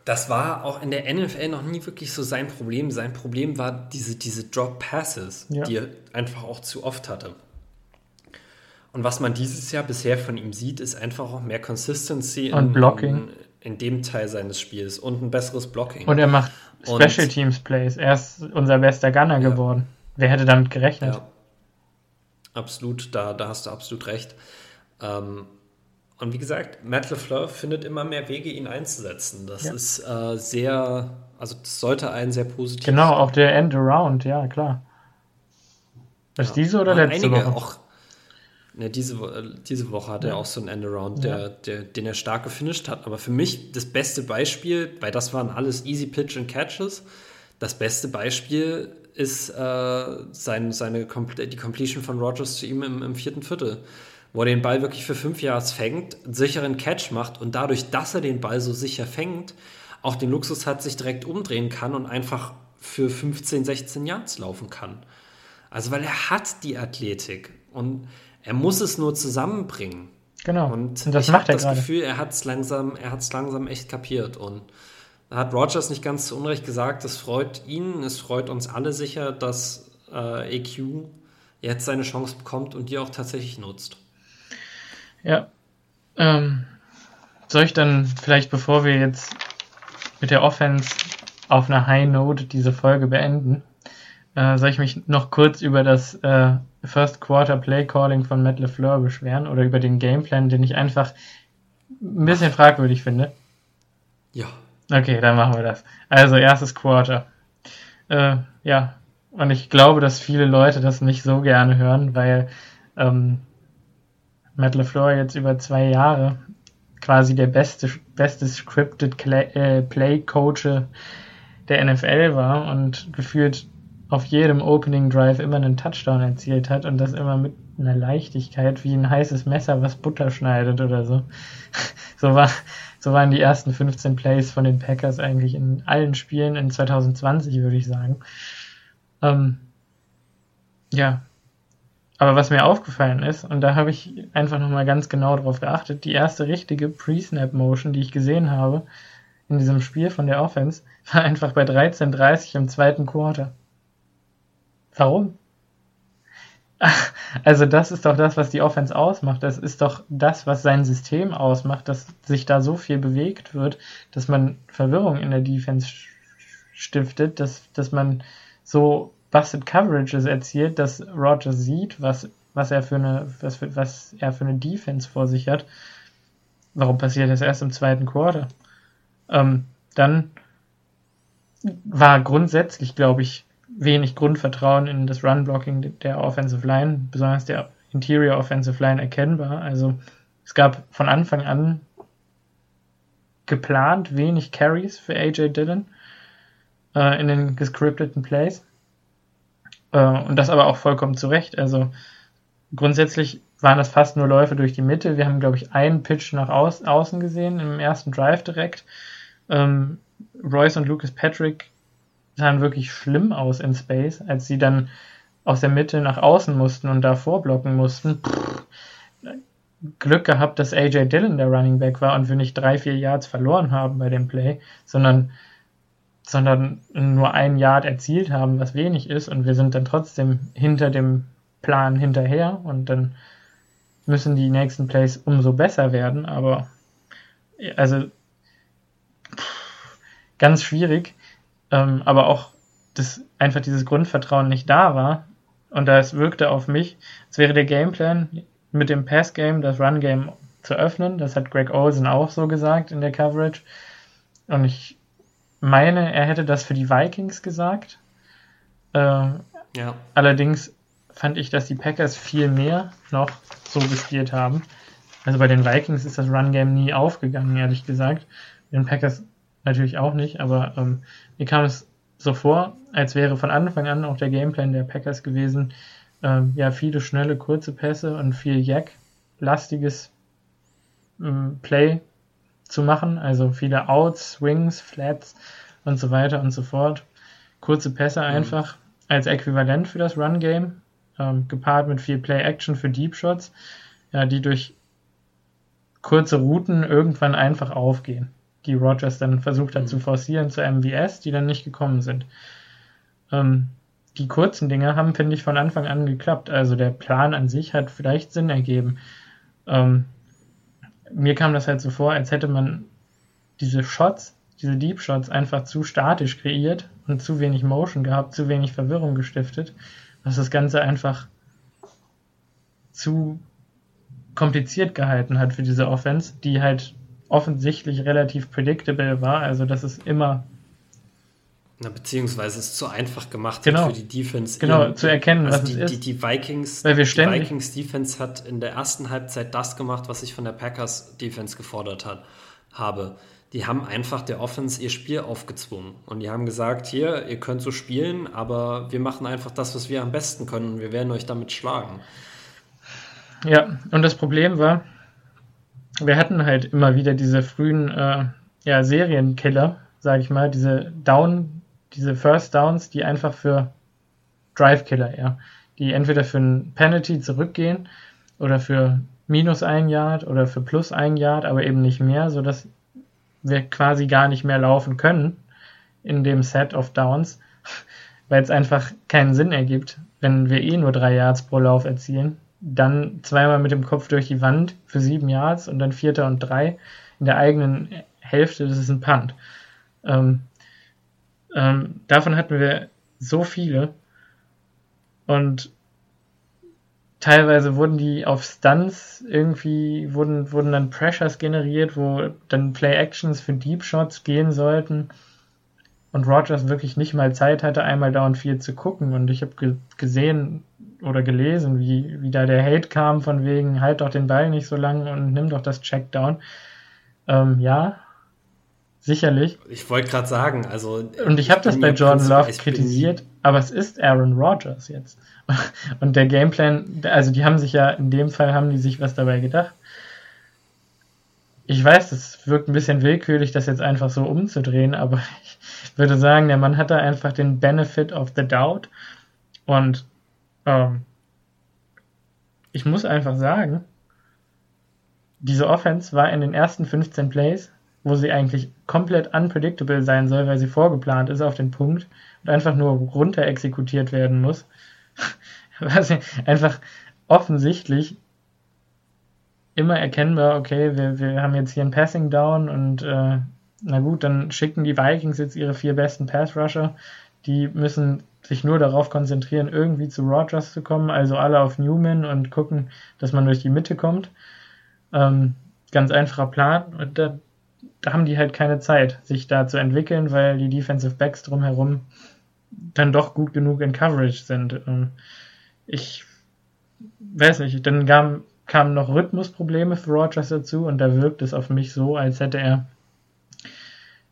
Speaker 1: das war auch in der NFL noch nie wirklich so sein Problem. Sein Problem war diese, diese Drop Passes, ja. die er einfach auch zu oft hatte. Und was man dieses Jahr bisher von ihm sieht, ist einfach auch mehr Consistency
Speaker 2: und in, Blocking.
Speaker 1: In, in, dem Teil seines Spiels und ein besseres Blocking.
Speaker 2: Und er macht Special und, Teams Plays. Er ist unser bester Gunner ja. geworden. Wer hätte damit gerechnet? Ja.
Speaker 1: Absolut, da, da hast du absolut recht. Ähm, und wie gesagt, Matt LeFleur findet immer mehr Wege, ihn einzusetzen. Das ja. ist äh, sehr, also das sollte ein sehr positiv
Speaker 2: Genau, auch der End Around, ja, klar. Ja. diese oder letzte einige, Woche? Auch,
Speaker 1: Ne, diese, diese Woche hat ja. er auch so einen Endaround, der, ja. der, den er stark gefinisht hat. Aber für mich das beste Beispiel, weil das waren alles Easy Pitch and Catches, das beste Beispiel ist äh, sein, seine die Completion von Rogers zu ihm im, im vierten Viertel, wo er den Ball wirklich für fünf Yards fängt, einen sicheren Catch macht und dadurch, dass er den Ball so sicher fängt, auch den Luxus hat, sich direkt umdrehen kann und einfach für 15, 16 Yards laufen kann. Also weil er hat die Athletik und er muss es nur zusammenbringen.
Speaker 2: Genau.
Speaker 1: Und, und das ich habe das gerade. Gefühl, er hat es langsam, er hat es langsam echt kapiert. Und hat Rogers nicht ganz zu Unrecht gesagt, es freut ihn, es freut uns alle sicher, dass äh, EQ jetzt seine Chance bekommt und die auch tatsächlich nutzt.
Speaker 2: Ja. Ähm, soll ich dann vielleicht, bevor wir jetzt mit der Offense auf einer High Note diese Folge beenden, äh, soll ich mich noch kurz über das äh, First Quarter Play Calling von Matt LeFleur beschweren oder über den Gameplan, den ich einfach ein bisschen fragwürdig finde?
Speaker 1: Ja.
Speaker 2: Okay, dann machen wir das. Also erstes Quarter. Äh, ja, und ich glaube, dass viele Leute das nicht so gerne hören, weil ähm, Matt LeFleur jetzt über zwei Jahre quasi der beste, beste scripted Play, äh, Coach der NFL war und gefühlt auf jedem Opening Drive immer einen Touchdown erzielt hat und das immer mit einer Leichtigkeit wie ein heißes Messer, was Butter schneidet oder so. so, war, so waren die ersten 15 Plays von den Packers eigentlich in allen Spielen in 2020, würde ich sagen. Ähm, ja. Aber was mir aufgefallen ist, und da habe ich einfach nochmal ganz genau drauf geachtet, die erste richtige Pre-Snap-Motion, die ich gesehen habe, in diesem Spiel von der Offense war einfach bei 13:30 im zweiten Quarter. Warum? Also das ist doch das, was die Offense ausmacht. Das ist doch das, was sein System ausmacht, dass sich da so viel bewegt wird, dass man Verwirrung in der Defense stiftet, dass, dass man so busted Coverages erzielt, dass Rogers sieht, was, was er für eine, was, was er für eine Defense vor sich hat. Warum passiert das erst im zweiten Quarter? Ähm, dann war grundsätzlich, glaube ich, wenig Grundvertrauen in das Run-Blocking der Offensive Line, besonders der Interior Offensive Line erkennbar. Also es gab von Anfang an geplant wenig Carries für AJ Dillon äh, in den gescripteten Plays. Äh, und das aber auch vollkommen zu Recht. Also grundsätzlich waren das fast nur Läufe durch die Mitte. Wir haben, glaube ich, einen Pitch nach au außen gesehen im ersten Drive direkt. Ähm, Royce und Lucas Patrick sahen wirklich schlimm aus in Space, als sie dann aus der Mitte nach außen mussten und da vorblocken mussten. Glück gehabt, dass AJ Dillon der Running Back war und wir nicht drei, vier Yards verloren haben bei dem Play, sondern, sondern nur ein Yard erzielt haben, was wenig ist und wir sind dann trotzdem hinter dem Plan hinterher und dann müssen die nächsten Plays umso besser werden, aber also ganz schwierig ähm, aber auch dass einfach dieses Grundvertrauen nicht da war. Und da es wirkte auf mich, es wäre der Gameplan mit dem Pass-Game, das Run-Game zu öffnen. Das hat Greg Olsen auch so gesagt in der Coverage. Und ich meine, er hätte das für die Vikings gesagt. Äh, ja. Allerdings fand ich, dass die Packers viel mehr noch so gespielt haben. Also bei den Vikings ist das Run-Game nie aufgegangen, ehrlich gesagt. Den Packers natürlich auch nicht, aber ähm, mir kam es so vor, als wäre von Anfang an auch der Gameplan der Packers gewesen, ähm, ja, viele schnelle, kurze Pässe und viel Jack-lastiges ähm, Play zu machen, also viele Outs, Swings, Flats und so weiter und so fort. Kurze Pässe mhm. einfach mhm. als Äquivalent für das Run-Game, ähm, gepaart mit viel Play-Action für Deep Shots, ja, die durch kurze Routen irgendwann einfach aufgehen die Rogers dann versucht hat mhm. zu forcieren zu MVS, die dann nicht gekommen sind. Ähm, die kurzen Dinge haben, finde ich, von Anfang an geklappt. Also der Plan an sich hat vielleicht Sinn ergeben. Ähm, mir kam das halt so vor, als hätte man diese Shots, diese Deep Shots einfach zu statisch kreiert und zu wenig Motion gehabt, zu wenig Verwirrung gestiftet, was das Ganze einfach zu kompliziert gehalten hat für diese Offense, die halt offensichtlich relativ predictable war. Also das ist immer.
Speaker 1: Na, beziehungsweise es zu einfach gemacht
Speaker 2: genau.
Speaker 1: für die Defense.
Speaker 2: Genau, ihren, zu erkennen,
Speaker 1: also
Speaker 2: was
Speaker 1: die,
Speaker 2: es
Speaker 1: ist. Die, die Vikings,
Speaker 2: Weil wir
Speaker 1: die
Speaker 2: ständig
Speaker 1: Vikings Defense hat in der ersten Halbzeit das gemacht, was ich von der Packers Defense gefordert hat, habe. Die haben einfach der Offense ihr Spiel aufgezwungen. Und die haben gesagt, hier, ihr könnt so spielen, aber wir machen einfach das, was wir am besten können und wir werden euch damit schlagen.
Speaker 2: Ja, und das Problem war, wir hatten halt immer wieder diese frühen äh, ja, Serienkiller, sag ich mal, diese Down, diese First Downs, die einfach für Drive-Killer, ja, die entweder für ein Penalty zurückgehen oder für minus ein Yard oder für plus ein Yard, aber eben nicht mehr, sodass wir quasi gar nicht mehr laufen können in dem Set of Downs, weil es einfach keinen Sinn ergibt, wenn wir eh nur drei Yards pro Lauf erzielen dann zweimal mit dem Kopf durch die Wand für sieben Yards und dann Vierter und drei in der eigenen Hälfte, das ist ein Punt. Ähm, ähm, davon hatten wir so viele und teilweise wurden die auf Stunts irgendwie, wurden, wurden dann Pressures generiert, wo dann Play-Actions für Deep Shots gehen sollten und Rogers wirklich nicht mal Zeit hatte, einmal down viel zu gucken und ich habe ge gesehen, oder gelesen, wie, wie da der Hate kam von wegen, halt doch den Ball nicht so lang und nimm doch das Checkdown. Ähm, ja, sicherlich.
Speaker 1: Ich wollte gerade sagen, also.
Speaker 2: Und ich habe das bei Jordan Love kritisiert, aber es ist Aaron Rodgers jetzt. Und der Gameplan, also die haben sich ja, in dem Fall haben die sich was dabei gedacht. Ich weiß, es wirkt ein bisschen willkürlich, das jetzt einfach so umzudrehen, aber ich würde sagen, der Mann hatte einfach den Benefit of the Doubt und ähm, ich muss einfach sagen, diese Offense war in den ersten 15 Plays wo sie eigentlich komplett unpredictable sein soll, weil sie vorgeplant ist auf den Punkt und einfach nur runter exekutiert werden muss. Was einfach offensichtlich immer erkennbar, okay, wir, wir haben jetzt hier ein Passing Down und äh, na gut, dann schicken die Vikings jetzt ihre vier besten Pass Rusher. Die müssen sich nur darauf konzentrieren, irgendwie zu Rogers zu kommen, also alle auf Newman und gucken, dass man durch die Mitte kommt. Ähm, ganz einfacher Plan. Und da, da haben die halt keine Zeit, sich da zu entwickeln, weil die Defensive Backs drumherum dann doch gut genug in Coverage sind. Ähm, ich weiß nicht, dann kam, kamen noch Rhythmusprobleme für Rogers dazu und da wirkt es auf mich so, als hätte er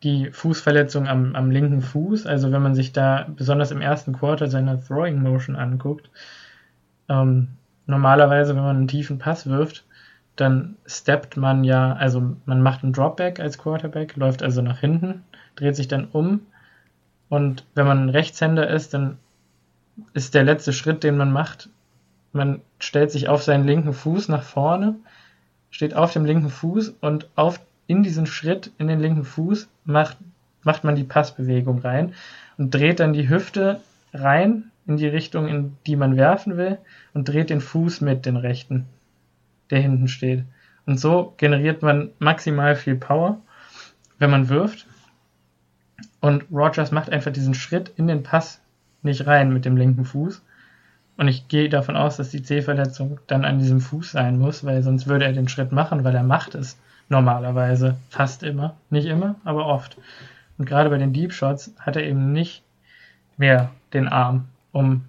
Speaker 2: die Fußverletzung am, am linken Fuß. Also wenn man sich da besonders im ersten Quarter seine Throwing Motion anguckt, ähm, normalerweise, wenn man einen tiefen Pass wirft, dann steppt man ja, also man macht einen Dropback als Quarterback, läuft also nach hinten, dreht sich dann um und wenn man ein Rechtshänder ist, dann ist der letzte Schritt, den man macht, man stellt sich auf seinen linken Fuß nach vorne, steht auf dem linken Fuß und auf in diesen Schritt in den linken Fuß macht, macht man die Passbewegung rein und dreht dann die Hüfte rein in die Richtung, in die man werfen will und dreht den Fuß mit den rechten, der hinten steht. Und so generiert man maximal viel Power, wenn man wirft. Und Rogers macht einfach diesen Schritt in den Pass nicht rein mit dem linken Fuß. Und ich gehe davon aus, dass die C-Verletzung dann an diesem Fuß sein muss, weil sonst würde er den Schritt machen, weil er macht es normalerweise. Fast immer. Nicht immer, aber oft. Und gerade bei den Deep Shots hat er eben nicht mehr den Arm, um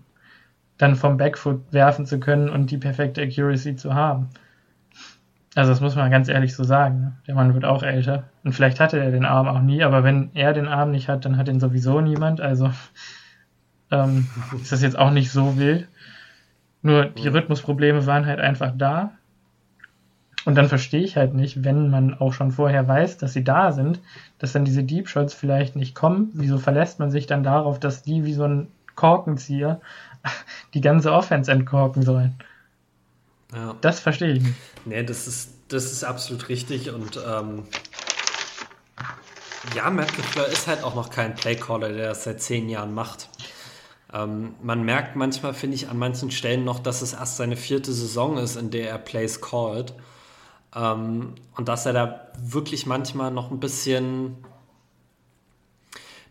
Speaker 2: dann vom Backfoot werfen zu können und die perfekte Accuracy zu haben. Also das muss man ganz ehrlich so sagen. Ne? Der Mann wird auch älter. Und vielleicht hatte er den Arm auch nie, aber wenn er den Arm nicht hat, dann hat ihn sowieso niemand. Also ähm, ist das jetzt auch nicht so wild. Nur die Rhythmusprobleme waren halt einfach da. Und dann verstehe ich halt nicht, wenn man auch schon vorher weiß, dass sie da sind, dass dann diese Deep Shots vielleicht nicht kommen. Wieso verlässt man sich dann darauf, dass die wie so ein Korkenzieher die ganze Offense entkorken sollen? Ja. Das verstehe ich nicht.
Speaker 1: Nee, das ist, das ist absolut richtig und ähm, ja, Matt LeFleur ist halt auch noch kein Playcaller, der das seit zehn Jahren macht. Ähm, man merkt manchmal, finde ich, an manchen Stellen noch, dass es erst seine vierte Saison ist, in der er Plays called. Ähm, und dass er da wirklich manchmal noch ein bisschen,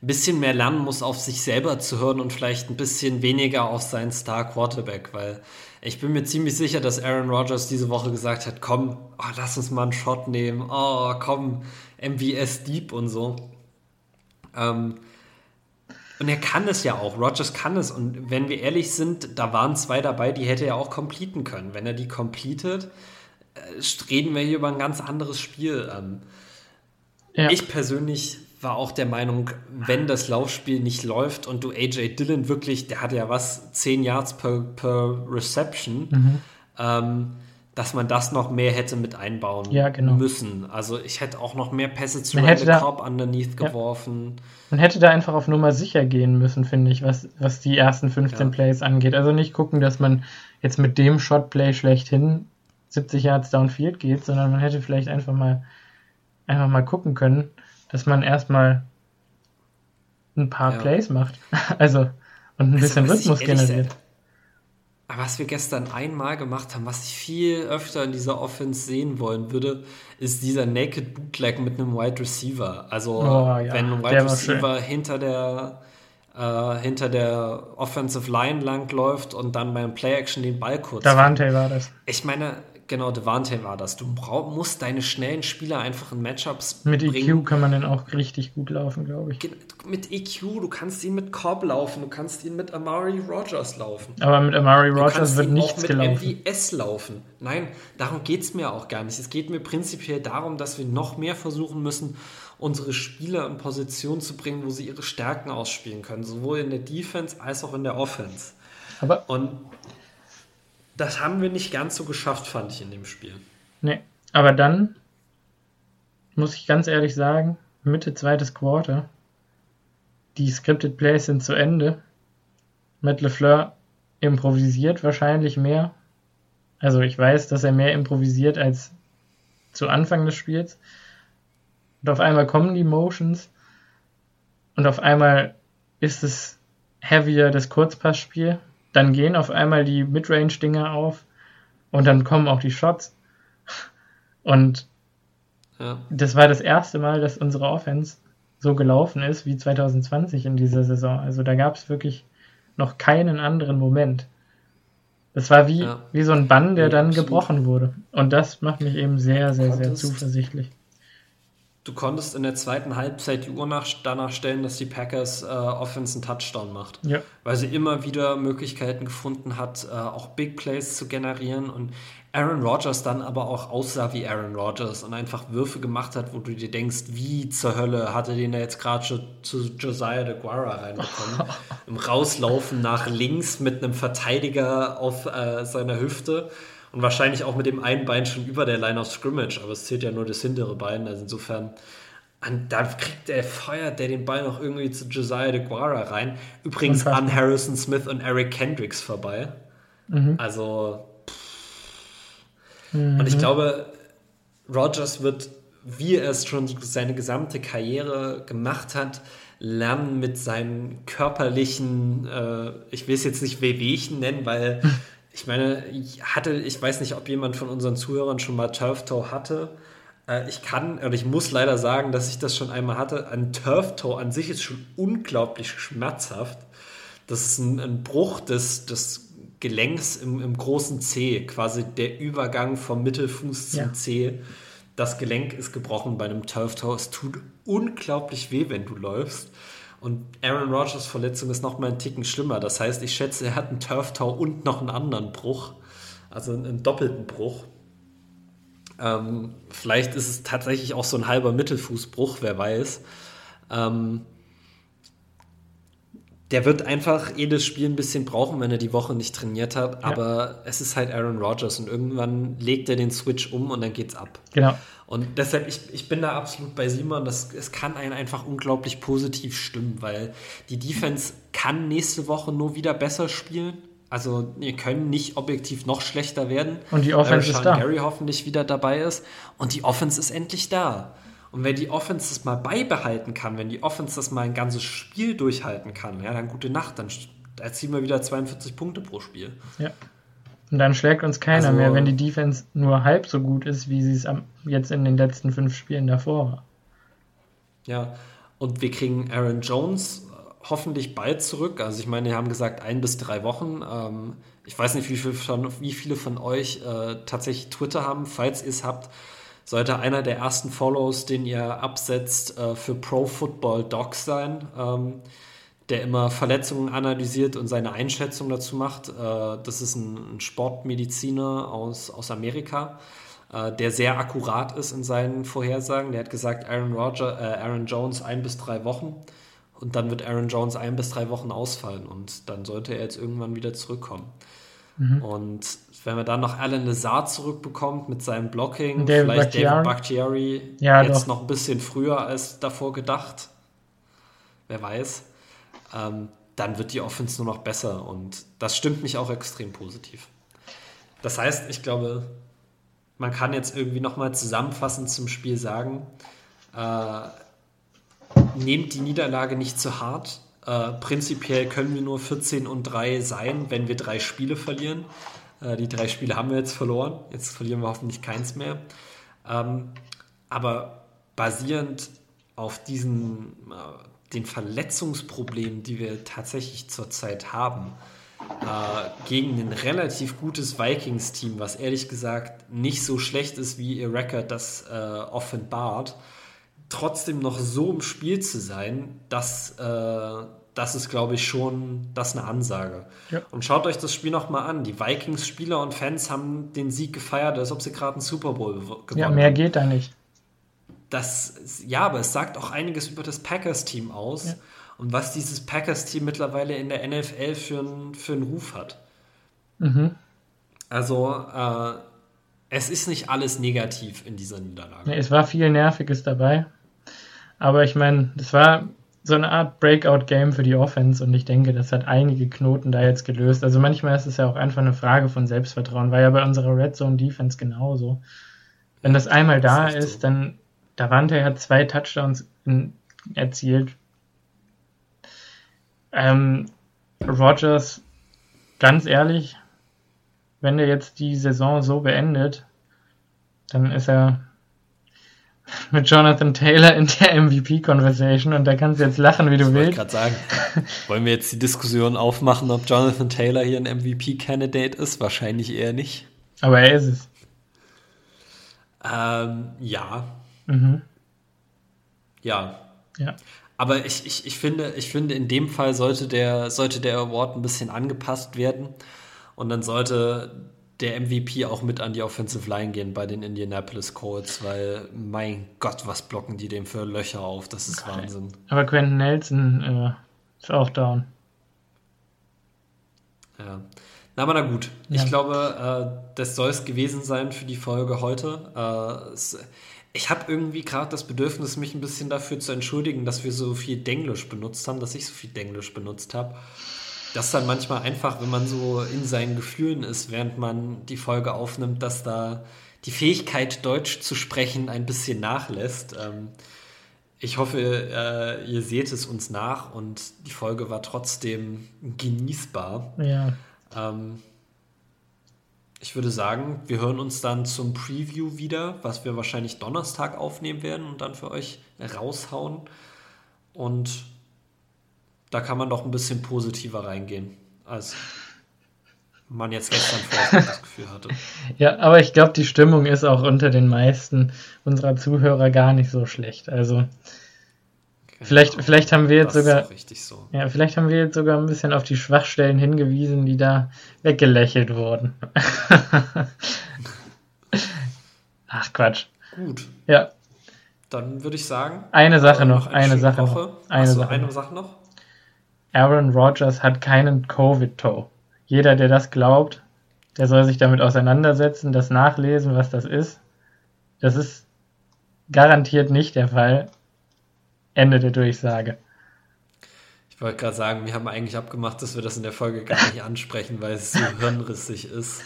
Speaker 1: bisschen mehr lernen muss, auf sich selber zu hören und vielleicht ein bisschen weniger auf seinen Star Quarterback, weil ich bin mir ziemlich sicher, dass Aaron Rodgers diese Woche gesagt hat, komm, oh, lass uns mal einen Shot nehmen, oh, komm, MVS Deep und so. Ähm, und er kann es ja auch. Rogers kann es. Und wenn wir ehrlich sind, da waren zwei dabei, die hätte er auch completen können. Wenn er die completet, reden wir hier über ein ganz anderes Spiel. Ähm, ja. Ich persönlich war auch der Meinung, wenn das Laufspiel nicht läuft und du AJ Dillon wirklich, der hat ja was, 10 Yards per, per Reception, mhm. ähm, dass man das noch mehr hätte mit einbauen
Speaker 2: ja, genau.
Speaker 1: müssen. Also ich hätte auch noch mehr Pässe zu Randall Cobb underneath ja. geworfen.
Speaker 2: Man hätte da einfach auf Nummer sicher gehen müssen, finde ich, was, was die ersten 15 ja. Plays angeht. Also nicht gucken, dass man jetzt mit dem Shotplay schlechthin 70 Yards downfield geht, sondern man hätte vielleicht einfach mal, einfach mal gucken können, dass man erstmal ein paar. Plays macht. also, und ein also, bisschen Rhythmus generiert.
Speaker 1: Aber was wir gestern einmal gemacht haben, was ich viel öfter in dieser Offense sehen wollen würde, ist dieser Naked Bootleg mit einem Wide Receiver. Also, oh, ja, wenn ein Wide Receiver hinter der, äh, hinter der Offensive Line langläuft und dann beim Play Action den Ball kurz.
Speaker 2: Davante war das.
Speaker 1: Ich meine, Genau, Devante war das. Du brauch, musst deine schnellen Spieler einfach in Matchups
Speaker 2: Mit e bringen. EQ kann man dann auch richtig gut laufen, glaube ich.
Speaker 1: Mit EQ, du kannst ihn mit Cobb laufen, du kannst ihn mit Amari Rogers laufen.
Speaker 2: Aber mit Amari Rogers wird nichts auch
Speaker 1: mit
Speaker 2: gelaufen.
Speaker 1: MVS laufen. Nein, darum geht es mir auch gar nicht. Es geht mir prinzipiell darum, dass wir noch mehr versuchen müssen, unsere Spieler in Position zu bringen, wo sie ihre Stärken ausspielen können. Sowohl in der Defense als auch in der Offense.
Speaker 2: Aber
Speaker 1: und das haben wir nicht ganz so geschafft, fand ich in dem Spiel.
Speaker 2: Nee, aber dann muss ich ganz ehrlich sagen, Mitte zweites Quarter, die Scripted Plays sind zu Ende. Matt LeFleur improvisiert wahrscheinlich mehr. Also ich weiß, dass er mehr improvisiert als zu Anfang des Spiels. Und auf einmal kommen die Motions und auf einmal ist es heavier das Kurzpassspiel. Dann gehen auf einmal die Midrange-Dinger auf und dann kommen auch die Shots. Und ja. das war das erste Mal, dass unsere Offense so gelaufen ist wie 2020 in dieser Saison. Also da gab es wirklich noch keinen anderen Moment. Das war wie, ja. wie so ein Bann, der ja, dann absolut. gebrochen wurde. Und das macht mich eben sehr, sehr, sehr zuversichtlich.
Speaker 1: Du konntest in der zweiten Halbzeit die Uhr nach, danach stellen, dass die Packers äh, Offense einen Touchdown macht. Ja. Weil sie immer wieder Möglichkeiten gefunden hat, äh, auch Big Plays zu generieren. Und Aaron Rodgers dann aber auch aussah wie Aaron Rodgers und einfach Würfe gemacht hat, wo du dir denkst, wie zur Hölle hatte den da jetzt gerade zu Josiah de Guara reinbekommen. Im Rauslaufen nach links mit einem Verteidiger auf äh, seiner Hüfte und wahrscheinlich auch mit dem einen Bein schon über der Line of Scrimmage, aber es zählt ja nur das hintere Bein, also insofern. Und dann kriegt der, feuert der den Ball noch irgendwie zu Josiah de Guara rein. Übrigens an Harrison Smith und Eric Kendricks vorbei. Mhm. Also, Mhm. Und ich glaube, Rogers wird, wie er es schon seine gesamte Karriere gemacht hat, lernen mit seinen körperlichen, äh, ich will es jetzt nicht Wehwehchen nennen, weil ich meine, ich hatte, ich weiß nicht, ob jemand von unseren Zuhörern schon mal Turf Toe hatte. Äh, ich kann, oder ich muss leider sagen, dass ich das schon einmal hatte. Ein Turf Toe an sich ist schon unglaublich schmerzhaft. Das ist ein, ein Bruch des, des Gelenks im, im großen C, quasi der Übergang vom Mittelfuß zum ja. C. Das Gelenk ist gebrochen bei einem Turf Toe. Es tut unglaublich weh, wenn du läufst. Und Aaron Rodgers Verletzung ist noch mal einen Ticken schlimmer. Das heißt, ich schätze, er hat einen Turf Toe und noch einen anderen Bruch. Also einen doppelten Bruch. Ähm, vielleicht ist es tatsächlich auch so ein halber Mittelfußbruch, wer weiß. Ähm, der wird einfach jedes Spiel ein bisschen brauchen, wenn er die Woche nicht trainiert hat. Ja. Aber es ist halt Aaron Rodgers und irgendwann legt er den Switch um und dann geht's ab.
Speaker 2: Genau.
Speaker 1: Und deshalb, ich, ich bin da absolut bei Simon. Das, es kann einen einfach unglaublich positiv stimmen, weil die Defense kann nächste Woche nur wieder besser spielen. Also wir können nicht objektiv noch schlechter werden.
Speaker 2: Und die Offense ist da.
Speaker 1: Gary hoffentlich wieder dabei ist. Und die Offense ist endlich da. Und wenn die Offense das mal beibehalten kann, wenn die Offense das mal ein ganzes Spiel durchhalten kann, ja, dann gute Nacht, dann erzielen wir wieder 42 Punkte pro Spiel.
Speaker 2: Ja. Und dann schlägt uns keiner also, mehr, wenn die Defense nur halb so gut ist, wie sie es jetzt in den letzten fünf Spielen davor war.
Speaker 1: Ja, und wir kriegen Aaron Jones äh, hoffentlich bald zurück. Also ich meine, die haben gesagt ein bis drei Wochen. Ähm, ich weiß nicht, wie viele von, wie viele von euch äh, tatsächlich Twitter haben. Falls ihr es habt, sollte einer der ersten Follows, den ihr absetzt, äh, für Pro Football Docs sein, ähm, der immer Verletzungen analysiert und seine Einschätzung dazu macht. Äh, das ist ein, ein, Sportmediziner aus, aus Amerika, äh, der sehr akkurat ist in seinen Vorhersagen. Der hat gesagt, Aaron, Roger, äh, Aaron Jones ein bis drei Wochen. Und dann wird Aaron Jones ein bis drei Wochen ausfallen und dann sollte er jetzt irgendwann wieder zurückkommen. Mhm. Und wenn man dann noch Alan Lazar zurückbekommt mit seinem Blocking, David vielleicht Bakhtiari. David Bakhtiari ja, jetzt doch. noch ein bisschen früher als davor gedacht, wer weiß, ähm, dann wird die Offense nur noch besser und das stimmt mich auch extrem positiv. Das heißt, ich glaube, man kann jetzt irgendwie nochmal zusammenfassend zum Spiel sagen, äh, nehmt die Niederlage nicht zu hart. Äh, prinzipiell können wir nur 14 und 3 sein, wenn wir drei Spiele verlieren. Äh, die drei Spiele haben wir jetzt verloren. Jetzt verlieren wir hoffentlich keins mehr. Ähm, aber basierend auf diesen, äh, den Verletzungsproblemen, die wir tatsächlich zurzeit haben, äh, gegen ein relativ gutes Vikings-Team, was ehrlich gesagt nicht so schlecht ist, wie ihr Record das offenbart, trotzdem noch so im Spiel zu sein, dass das ist, glaube ich, schon das eine Ansage. Ja. Und schaut euch das Spiel nochmal an. Die Vikings-Spieler und Fans haben den Sieg gefeiert, als ob sie gerade einen Super Bowl gewonnen haben.
Speaker 2: Ja, mehr geht da nicht.
Speaker 1: Das, ja, aber es sagt auch einiges über das Packers-Team aus ja. und was dieses Packers-Team mittlerweile in der NFL für, ein, für einen Ruf hat. Mhm. Also, äh, es ist nicht alles negativ in dieser Niederlage.
Speaker 2: Nee, es war viel Nerviges dabei. Aber ich meine, das war so eine Art Breakout-Game für die Offense und ich denke, das hat einige Knoten da jetzt gelöst. Also manchmal ist es ja auch einfach eine Frage von Selbstvertrauen, war ja bei unserer Red Zone Defense genauso. Wenn das einmal da das ist, ist so. dann, Davante hat zwei Touchdowns in, erzielt. Ähm, Rogers, ganz ehrlich, wenn er jetzt die Saison so beendet, dann ist er mit Jonathan Taylor in der MVP-Conversation und da kannst du jetzt lachen, wie du willst. Ich
Speaker 1: wollte gerade sagen, wollen wir jetzt die Diskussion aufmachen, ob Jonathan Taylor hier ein MVP-Candidate ist? Wahrscheinlich eher nicht.
Speaker 2: Aber er ist es.
Speaker 1: Ähm, ja. Mhm. Ja. Ja. Aber ich, ich, ich, finde, ich finde, in dem Fall sollte der, sollte der Award ein bisschen angepasst werden. Und dann sollte der MVP auch mit an die Offensive Line gehen bei den Indianapolis Colts, weil mein Gott, was blocken die dem für Löcher auf? Das ist okay. Wahnsinn.
Speaker 2: Aber Quentin Nelson äh, ist auch down.
Speaker 1: Ja. Na, aber na gut. Ja. Ich glaube, äh, das soll es gewesen sein für die Folge heute. Äh, es, ich habe irgendwie gerade das Bedürfnis, mich ein bisschen dafür zu entschuldigen, dass wir so viel Denglisch benutzt haben, dass ich so viel Denglisch benutzt habe. Das ist dann manchmal einfach, wenn man so in seinen Gefühlen ist, während man die Folge aufnimmt, dass da die Fähigkeit, Deutsch zu sprechen, ein bisschen nachlässt. Ähm, ich hoffe, äh, ihr seht es uns nach und die Folge war trotzdem genießbar.
Speaker 2: Ja.
Speaker 1: Ähm, ich würde sagen, wir hören uns dann zum Preview wieder, was wir wahrscheinlich Donnerstag aufnehmen werden und dann für euch raushauen. Und da kann man doch ein bisschen positiver reingehen, als man jetzt gestern vorher das Gefühl hatte.
Speaker 2: Ja, aber ich glaube, die Stimmung ist auch unter den meisten unserer Zuhörer gar nicht so schlecht. Also genau. vielleicht, vielleicht haben wir jetzt das sogar,
Speaker 1: so.
Speaker 2: ja, vielleicht haben wir jetzt sogar ein bisschen auf die Schwachstellen hingewiesen, die da weggelächelt wurden. Ach Quatsch.
Speaker 1: Gut.
Speaker 2: Ja.
Speaker 1: Dann würde ich sagen.
Speaker 2: Eine Sache noch, eine Sache Woche. noch.
Speaker 1: Eine, Achso, Sache, eine Sache noch.
Speaker 2: Aaron Rodgers hat keinen Covid-Toe. Jeder, der das glaubt, der soll sich damit auseinandersetzen, das nachlesen, was das ist. Das ist garantiert nicht der Fall. Ende der Durchsage.
Speaker 1: Ich wollte gerade sagen, wir haben eigentlich abgemacht, dass wir das in der Folge gar nicht ansprechen, weil es so hirnrissig ist.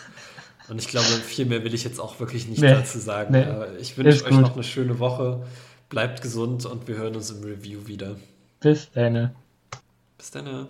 Speaker 1: Und ich glaube, viel mehr will ich jetzt auch wirklich nicht nee, dazu sagen. Nee, ich wünsche euch gut. noch eine schöne Woche. Bleibt gesund und wir hören uns im Review wieder.
Speaker 2: Bis dann.
Speaker 1: Bis dann.